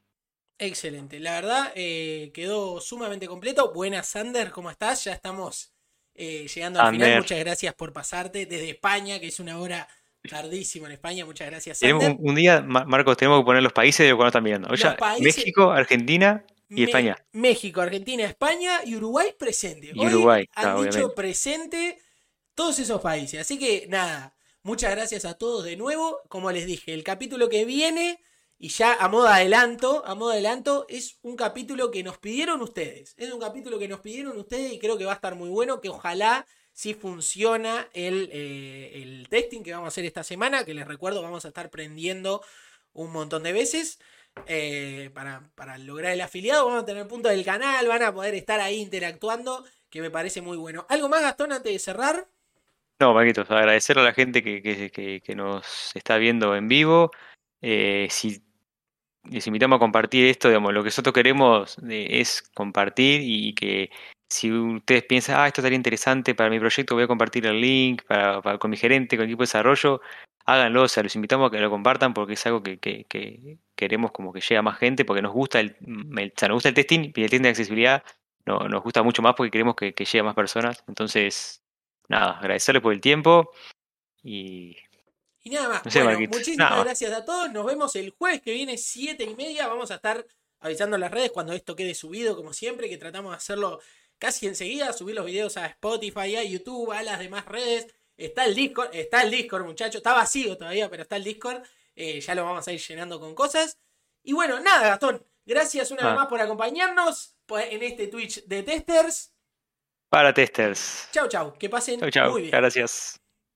Excelente. La verdad, eh, quedó sumamente completo. Buenas, Sander, ¿cómo estás? Ya estamos eh, llegando al final. Muchas gracias por pasarte desde España, que es una hora tardísima en España. Muchas gracias, Tenemos un, un día, Ma- Marcos, tenemos que poner los países de nos están mirando. O Los sea, países- México, Argentina Y España. México, Argentina, España y Uruguay presente. Y Uruguay, han dicho presente todos esos países. Así que nada, muchas gracias a todos de nuevo. Como les dije, el capítulo que viene, y ya a modo adelanto, a modo adelanto, es un capítulo que nos pidieron ustedes. Es un capítulo que nos pidieron ustedes y creo que va a estar muy bueno, que ojalá si funciona el, eh, el testing que vamos a hacer esta semana, que les recuerdo vamos a estar prendiendo un montón de veces. Eh, para, lograr el afiliado. Vamos a tener punto del canal, van a poder estar ahí interactuando, que me parece muy bueno. ¿Algo más, Gastón, antes de cerrar? No, Paquitos, agradecerle a la gente que, nos está viendo en vivo. Eh, si les invitamos a compartir esto, digamos, lo que nosotros queremos eh, es compartir y que si ustedes piensan, ah, esto estaría interesante para mi proyecto, voy a compartir el link para, con mi gerente, con el equipo de desarrollo, háganlo, o sea, los invitamos a que lo compartan porque es algo que, queremos como que llegue a más gente, porque nos gusta el, o sea, nos gusta el testing y el testing de accesibilidad no, nos gusta mucho más porque queremos que, llegue a más personas. Entonces, nada, agradecerles por el tiempo y... Y nada más. bueno, muchísimas gracias a todos. Nos vemos el jueves que viene, siete y media. Vamos a estar avisando en las redes cuando esto quede subido, como siempre, que tratamos de hacerlo casi enseguida, subir los videos a Spotify, a YouTube, a las demás redes. Está el Discord, está el Discord, muchachos. Está vacío todavía, pero está el Discord. Eh, ya lo vamos a ir llenando con cosas. Y bueno, nada, Gastón. Gracias una vez más por acompañarnos pues, en este Twitch de Testers. Para Testers. Chau, chau. Que pasen muy bien. Gracias.